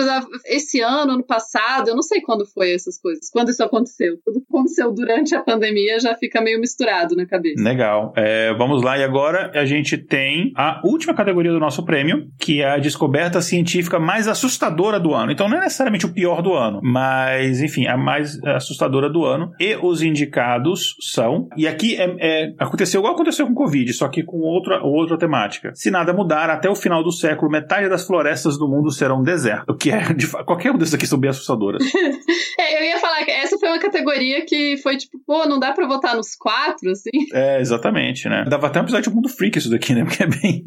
esse ano, ano passado, eu não sei quando foi essas coisas, quando isso aconteceu. Tudo que aconteceu durante a pandemia já fica meio misturado na cabeça. Legal. É, vamos lá, e agora a gente tem a última categoria do nosso prêmio, que é a descoberta científica mais assustadora do ano. Então não é necessariamente o pior do ano, mas, enfim, a mais assustadora do ano. E os indicados são. E aqui é, é, aconteceu igual aconteceu com o Covid, só que com outra, outra temática. Se nada mudar, até o final do século, metade das florestas do mundo serão deserto. O que é, de, qualquer um desses aqui são bem assustadoras. é, eu ia falar que essa foi uma categoria que foi tipo, pô, não dá pra votar nos quatro, assim? É, exatamente, né? Dava até um episódio mundo freak isso daqui, né? Porque é bem.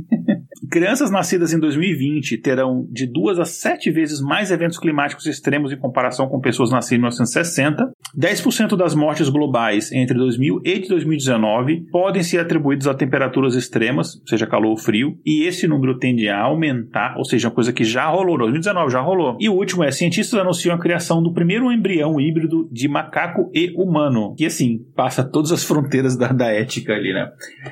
Crianças nascidas em 2020 terão de duas a sete vezes mais eventos climáticos extremos em comparação com pessoas nascidas em 1960. 10% das mortes globais entre 2000 e 2019 podem ser atribuídos a temperaturas extremas, seja calor ou frio, e esse número tende a aumentar, ou seja, uma coisa que já rolou, 2019 já rolou. E o último é, cientistas anunciam a criação do primeiro embrião híbrido de macaco e humano, que assim, passa todas as fronteiras da, da ética ali, né?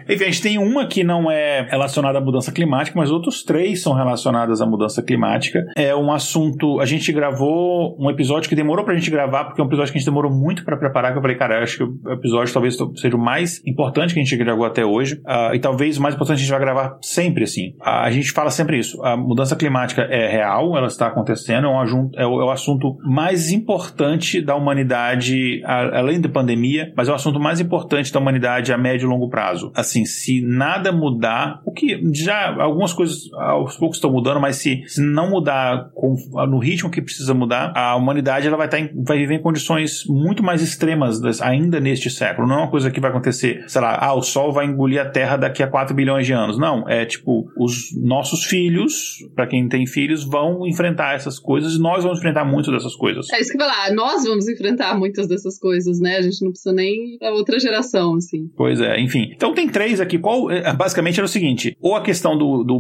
Enfim, a gente tem uma que não é relacionada à mudança climática, mas outros três são relacionados à mudança climática. É um assunto, a gente gravou um episódio que demorou pra gente gravar, porque é um episódio que a gente demorou muito para preparar, que eu falei, cara, acho que o episódio talvez seja o mais importante que a gente gravou até hoje, uh, e talvez o mais importante a gente vai gravar sempre, assim. Uh, a gente fala sempre isso, a mudança climática é real, ela está acontecendo, é, um, é, o, é o assunto mais importante da humanidade, a, além da pandemia, mas é o assunto mais importante da humanidade a médio e longo prazo. Assim, se nada mudar, o que já algumas coisas aos poucos estão mudando, mas se, se não mudar com, no ritmo que precisa mudar, a humanidade ela vai, estar em, vai viver em condições muito mais extremas ainda neste século. Não é uma coisa que vai acontecer, sei lá, ah, o Sol vai engolir a Terra daqui a 4 bilhões de anos. Não, é tipo, os nossos filhos, para quem tem filhos, vão enfrentar essas coisas e nós vamos enfrentar muitas dessas coisas. É isso que eu falar, nós vamos enfrentar muitas dessas coisas, né? A gente não precisa nem a outra geração, assim. Pois é, enfim. Então tem três aqui. Qual, é, basicamente era o seguinte, ou a questão do, do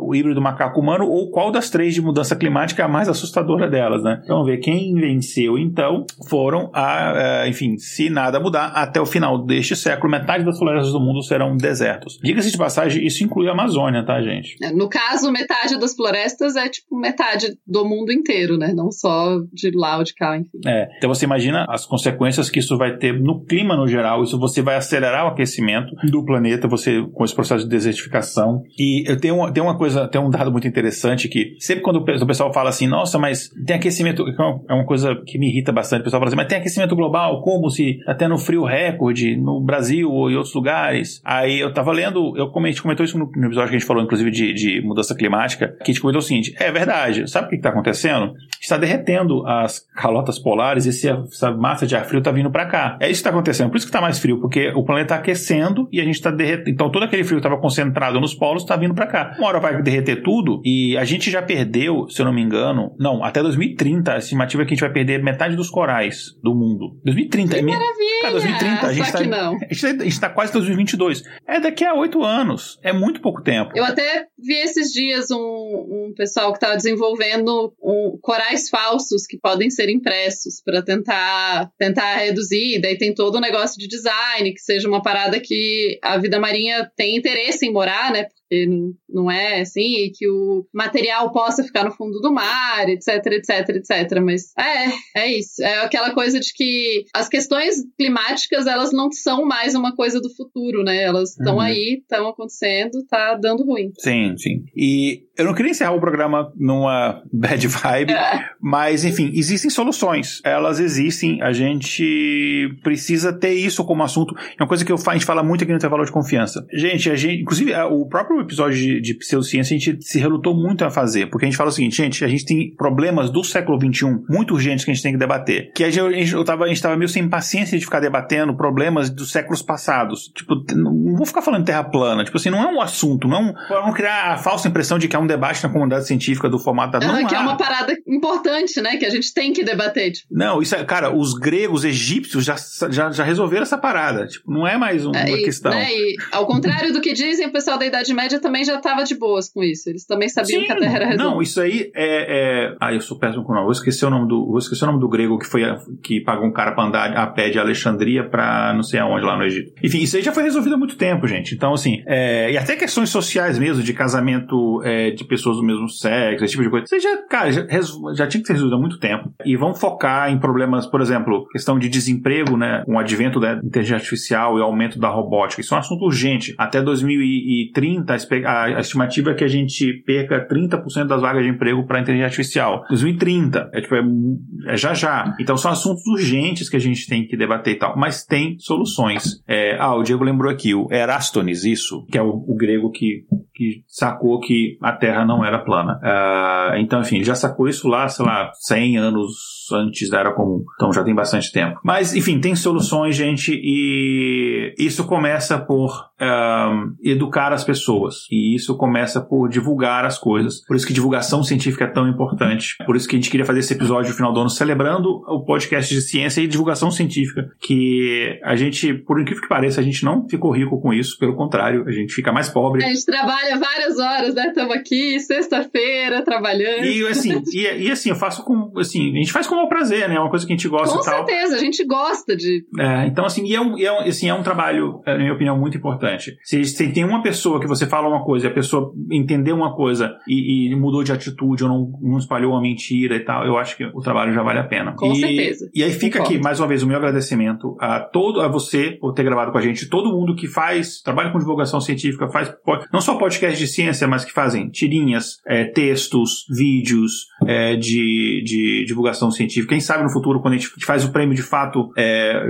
o híbrido macaco humano, ou qual das três de mudança climática é a mais assustadora delas, né? Então vamos ver quem venceu, então, foram a, é, enfim, se nada mudar, até o final deste século, metade das florestas do mundo serão desertos. Diga-se de passagem, isso inclui a Amazônia, tá, gente? É, no caso, metade das florestas é tipo metade do mundo inteiro, né? Não só de lá ou de cá, enfim. É, então você imagina as consequências que isso vai ter no clima no geral, isso você vai acelerar o aquecimento do planeta, você com esse processo de desertificação. E eu tenho, tem uma coisa, tem um dado muito interessante que sempre quando o pessoal fala assim, nossa, mas tem aquecimento, é uma coisa que me irrita bastante, o pessoal fala assim, mas tem aquecimento global, como se até no frio recorde no Brasil ou em outros lugares. Aí eu tava lendo, eu comentei, comentou isso no, episódio que a gente falou, inclusive, de, de mudança climática, que a gente comentou o seguinte: é verdade, sabe o que está acontecendo? Está derretendo as calotas polares esse, essa massa de ar frio está vindo para cá. É isso que está acontecendo, por isso que está mais frio, porque o planeta está aquecendo e a gente está derretendo. Então todo aquele frio que estava concentrado nos polos está vindo para cá. Uma hora vai derreter tudo e a gente já perdeu, se eu não me engano, não, até 2030, a estimativa é que a gente vai perder metade dos corais do mundo. 2030. Que maravilha! Cara, 2030, a gente está a gente está quase 2022. É daqui a oito anos. É muito pouco tempo. Eu até vi esses dias um, um pessoal que estava desenvolvendo um, corais falsos que podem ser impressos para tentar, tentar reduzir. Daí tem todo o um negócio de design, que seja uma parada que a vida marinha tem interesse em morar, né? Porque não, é assim, e que o material possa ficar no fundo do mar, etc, etc, etc. Mas é, é isso. É aquela coisa de que as questões climáticas, elas não são mais uma coisa do futuro, né? Elas estão uhum. aí, estão acontecendo, tá dando ruim. Sim, sim. E eu não queria encerrar o programa numa bad vibe, é. mas enfim, existem soluções. Elas existem, a gente precisa ter isso como assunto. É uma coisa que eu, a gente fala muito aqui no intervalo de confiança. Gente, a gente, inclusive, o próprio episódio de, de pseudociência a gente se relutou muito a fazer, porque a gente fala o seguinte, gente, a gente tem problemas do século XXI muito urgentes que a gente tem que debater. Que a gente, eu tava, a gente tava meio sem paciência de ficar debatendo problemas dos séculos passados. Tipo, não vou ficar falando terra plana. Tipo assim, não é um assunto, não, não criar a falsa impressão de que é um debate na comunidade científica do formato da. Não, não que há. é uma parada importante, né? Que a gente tem que debater. Tipo. Não, isso é, cara, os gregos, egípcios já, já, já resolveram essa parada. Tipo, não é mais uma, é, e, questão. Né, e, ao contrário do que dizem, o pessoal da Idade Média também já estava de boas com isso. Eles também sabiam Sim, que a Terra era redonda. Não, isso aí é. é... Ah, eu sou péssimo com o nome. Vou esquecer o nome do, vou esquecer o nome do grego que foi a, que pagou um cara pra andar a pé de Alexandria pra não sei aonde lá no Egito. Enfim, isso aí já foi resolvido há muito tempo, gente. Então, assim, é, e até questões sociais mesmo, de casamento é, de pessoas do mesmo sexo, esse tipo de coisa. Você já, cara, já, já tinha que ser resolvido há muito tempo. E vão focar em problemas, por exemplo, questão de desemprego, né? Com o advento da inteligência artificial e o aumento da robótica. Isso é um assunto urgente. Até 2030, a, a estimativa é que a gente perca 30% das vagas de emprego para inteligência artificial. 2030. É, tipo, é, é, já já. Então são assuntos urgentes que a gente tem que debater e tal. Mas tem soluções. É, ah, o Diego lembrou aqui, o Erastones, isso, que é o, o grego que, que sacou que a Terra não era plana. Uh, então, enfim, já sacou isso lá, sei lá, 100 anos antes da Era Comum. Então já tem bastante tempo. Mas, enfim, tem soluções, gente, e isso começa por uh, educar as pessoas. E isso começa por divulgar as coisas. Por isso que divulgação científica é tão importante. Por isso que a gente queria fazer esse episódio no final do ano celebrando o podcast de ciência e divulgação científica. Que a gente, por incrível que pareça, a gente não ficou rico com isso. Pelo contrário, a gente fica mais pobre. A gente trabalha várias horas, né? Estamos aqui, sexta-feira, trabalhando. E assim, e, e, assim, eu faço com. Assim, a gente faz com o prazer, né? É uma coisa que a gente gosta com e tal. Com certeza, a gente gosta de. É, então, assim, e é um, e é, assim, é um trabalho, na minha opinião, muito importante. Se, se tem uma pessoa que você fala uma coisa e a pessoa entendeu uma coisa e, e mudou de atitude ou não, não, espalhou uma mentira e tal, eu acho que o trabalho já vale a pena. Com e, certeza. E aí fica Concordo. aqui, mais uma vez, o meu agradecimento a todo a você por ter gravado com a gente, todo mundo que faz, trabalha com divulgação científica, faz não só podcast de ciência, mas que fazem tirinhas, é, textos, vídeos é, de, de divulgação científica. Quem sabe no futuro, quando a gente faz o prêmio de fato, é,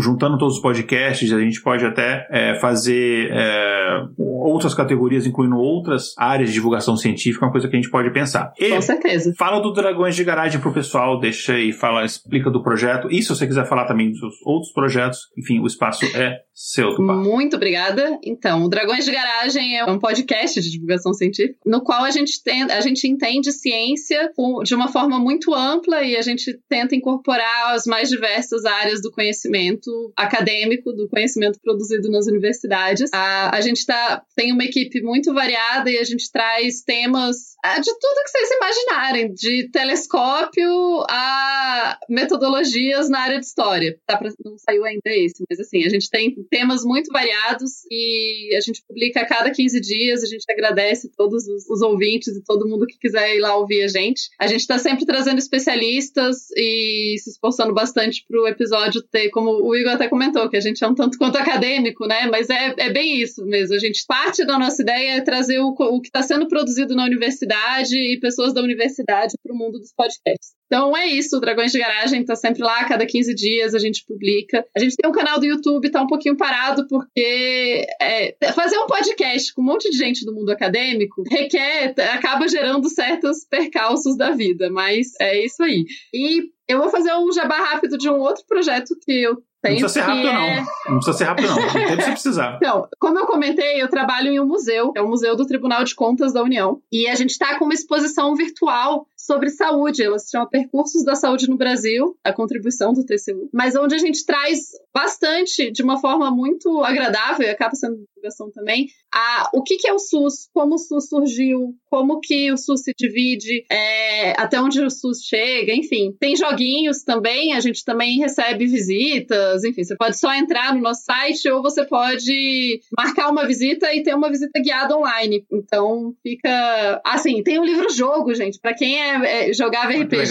juntando todos os podcasts, a gente pode até é, fazer é, outras categorias, incluindo outras áreas de divulgação científica, uma coisa que a gente pode pensar. E Com certeza. Fala do Dragões de Garagem pro pessoal, deixa aí, fala, explica do projeto. E se você quiser falar também dos outros projetos, enfim, o espaço é seu. Tupá. Muito obrigada. Então, o Dragões de Garagem é um podcast de divulgação científica, no qual a gente, tem, a gente entende ciência de uma forma muito ampla e a gente tenta incorporar as mais diversas áreas do conhecimento acadêmico, do conhecimento produzido nas universidades. A, a gente tá, tem uma equipe muito variada e a gente traz temas é, de tudo que vocês imaginarem, de telescópio a metodologias na área de história. Tá pra, não saiu ainda esse, mas assim, a gente tem temas muito variados e a gente publica a cada 15 dias. A gente agradece todos os, os ouvintes e todo mundo que quiser ir lá ouvir a gente. A gente está sempre trazendo especialistas e se esforçando bastante para o episódio ter, como o Igor até comentou, que a gente é um tanto quanto acadêmico, né? Mas é, é bem isso mesmo. A gente parte da nossa ideia é trazer o, o que está sendo produzido na universidade e pessoas da universidade para o mundo dos podcasts. Então é isso, o Dragões de Garagem está sempre lá, cada 15 dias a gente publica. A gente tem um canal do YouTube, tá um pouquinho parado, porque é, fazer um podcast com um monte de gente do mundo acadêmico requer, acaba gerando certos percalços da vida, mas é isso aí. E eu vou fazer um jabá rápido de um outro projeto que eu não precisa ser rápido, é... não. Não precisa ser rápido, não. Não tem se precisar. Então, como eu comentei, eu trabalho em um museu, é o Museu do Tribunal de Contas da União. E a gente está com uma exposição virtual sobre saúde. Ela se chama Percursos da Saúde no Brasil, a contribuição do TCU, mas onde a gente traz bastante, de uma forma muito agradável, e acaba sendo divulgação também, a, o que, que, é o SUS, como o SUS surgiu, como que o SUS se divide, é, até onde o SUS chega, enfim. Tem joguinhos também, a gente também recebe visitas, enfim, você pode só entrar no nosso site ou você pode marcar uma visita e ter uma visita guiada online. Então fica. Assim, tem um livro-jogo, gente. Para quem é, é, jogava RPG,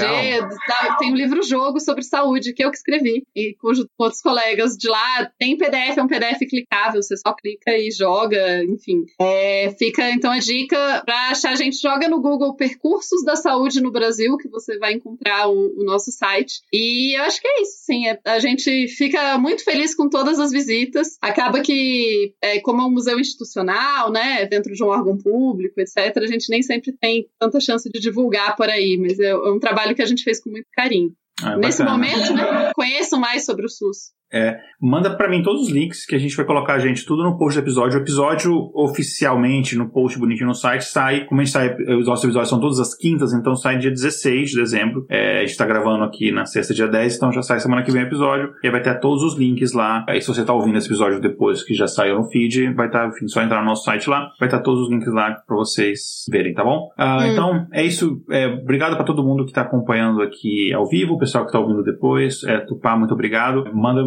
tá, tem um livro-jogo sobre saúde que eu que escrevi, e com outros colegas de lá. Tem PDF, é um PDF clicável, você só clica e joga, enfim. É, fica então a dica para achar a gente joga no Google Percursos da Saúde no Brasil, que você vai encontrar o, o nosso site. E eu acho que é isso, sim. É, a gente fica muito feliz com todas as visitas. Acaba que, é, como é um museu institucional, né, dentro de um órgão público, etc., a gente nem sempre tem tanta chance de divulgar por aí, mas é, é um trabalho que a gente fez com muito carinho. Ah, Nesse momento, né, conheçam mais sobre o SUS. É, manda para mim todos os links que a gente vai colocar, gente, tudo no post do episódio. O episódio oficialmente no post bonitinho no site sai, como a gente sai, os nossos episódios são todas as quintas, então sai dia 16 de dezembro. É, a gente tá gravando aqui na sexta, dia 10, então já sai semana que vem o episódio. E aí vai ter todos os links lá. Aí se você tá ouvindo esse episódio depois que já saiu no feed, vai estar, tá, enfim, só entrar no nosso site lá, vai estar tá todos os links lá para vocês verem, tá bom? Ah, hum. Então, é isso. É, obrigado para todo mundo que tá acompanhando aqui ao vivo, pessoal que tá ouvindo depois. É, Tupá, muito obrigado. Manda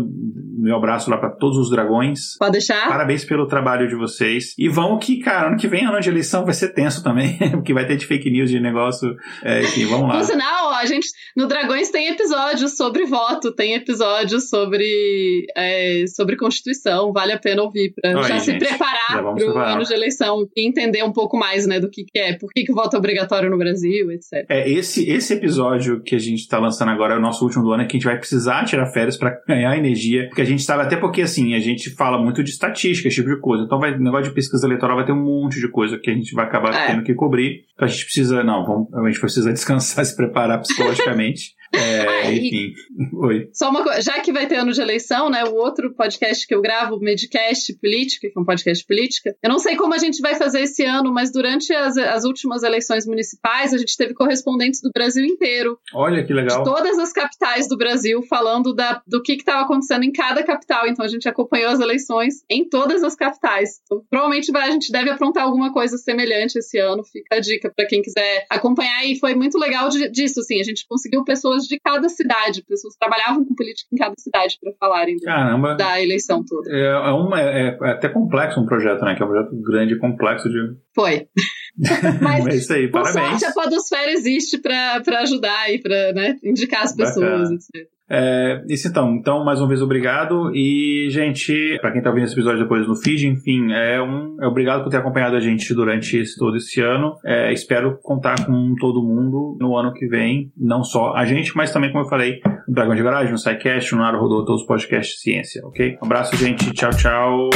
meu abraço lá para todos os dragões. Pode deixar. Parabéns pelo trabalho de vocês. E vamos que, cara, ano que vem, ano de eleição, vai ser tenso também, porque vai ter de fake news de negócio. É, enfim, vamos lá. Por sinal, a gente, no Dragões tem episódios sobre voto, tem episódios sobre, é, sobre Constituição. Vale a pena ouvir para já gente, se preparar para o ano de eleição e entender um pouco mais, né, do que, que é, por que, que o voto é obrigatório no Brasil, etc. É, esse, esse episódio que a gente está lançando agora é o nosso último do ano, é que a gente vai precisar tirar férias para ganhar energia, porque a gente sabe, até porque assim, a gente fala muito de estatística, esse tipo de coisa. Então, vai, negócio de pesquisa eleitoral vai ter um monte de coisa que a gente vai acabar é. tendo que cobrir. Então a gente precisa, não, vamos, a gente precisa descansar, se preparar psicologicamente. É, ah, enfim. Oi. Só uma coisa, já que vai ter ano de eleição, né? O outro podcast que eu gravo, o Medcast Política, que é um podcast política, eu não sei como a gente vai fazer esse ano, mas durante as, as últimas eleições municipais, a gente teve correspondentes do Brasil inteiro. Olha que legal. De todas as capitais do Brasil, falando da, do que estava acontecendo em cada capital. Então a gente acompanhou as eleições em todas as capitais. Então, provavelmente vai, a gente deve aprontar alguma coisa semelhante esse ano. Fica a dica para quem quiser acompanhar. E foi muito legal de, disso, assim. A gente conseguiu pessoas de cada cidade, pessoas trabalhavam com política em cada cidade para falarem Caramba. da eleição toda. É, é, uma, é, é, até complexo um projeto, né? Que é um projeto grande e complexo de. Foi. Mas, é isso aí, parabéns. Sorte, a Podosfera existe para ajudar e para né, indicar as pessoas, etc. É, isso então, então, mais uma vez, obrigado. E, gente, para quem tá ouvindo esse episódio depois no feed, enfim, é um. É obrigado por ter acompanhado a gente durante esse, todo esse ano. É, espero contar com todo mundo no ano que vem, não só a gente, mas também, como eu falei, no Dragão de Garagem, no SciCast, no Naro Rodou, todos os podcasts de ciência, ok? Um abraço, gente. Tchau, tchau.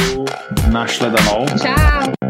Nashla Danol. Tchau.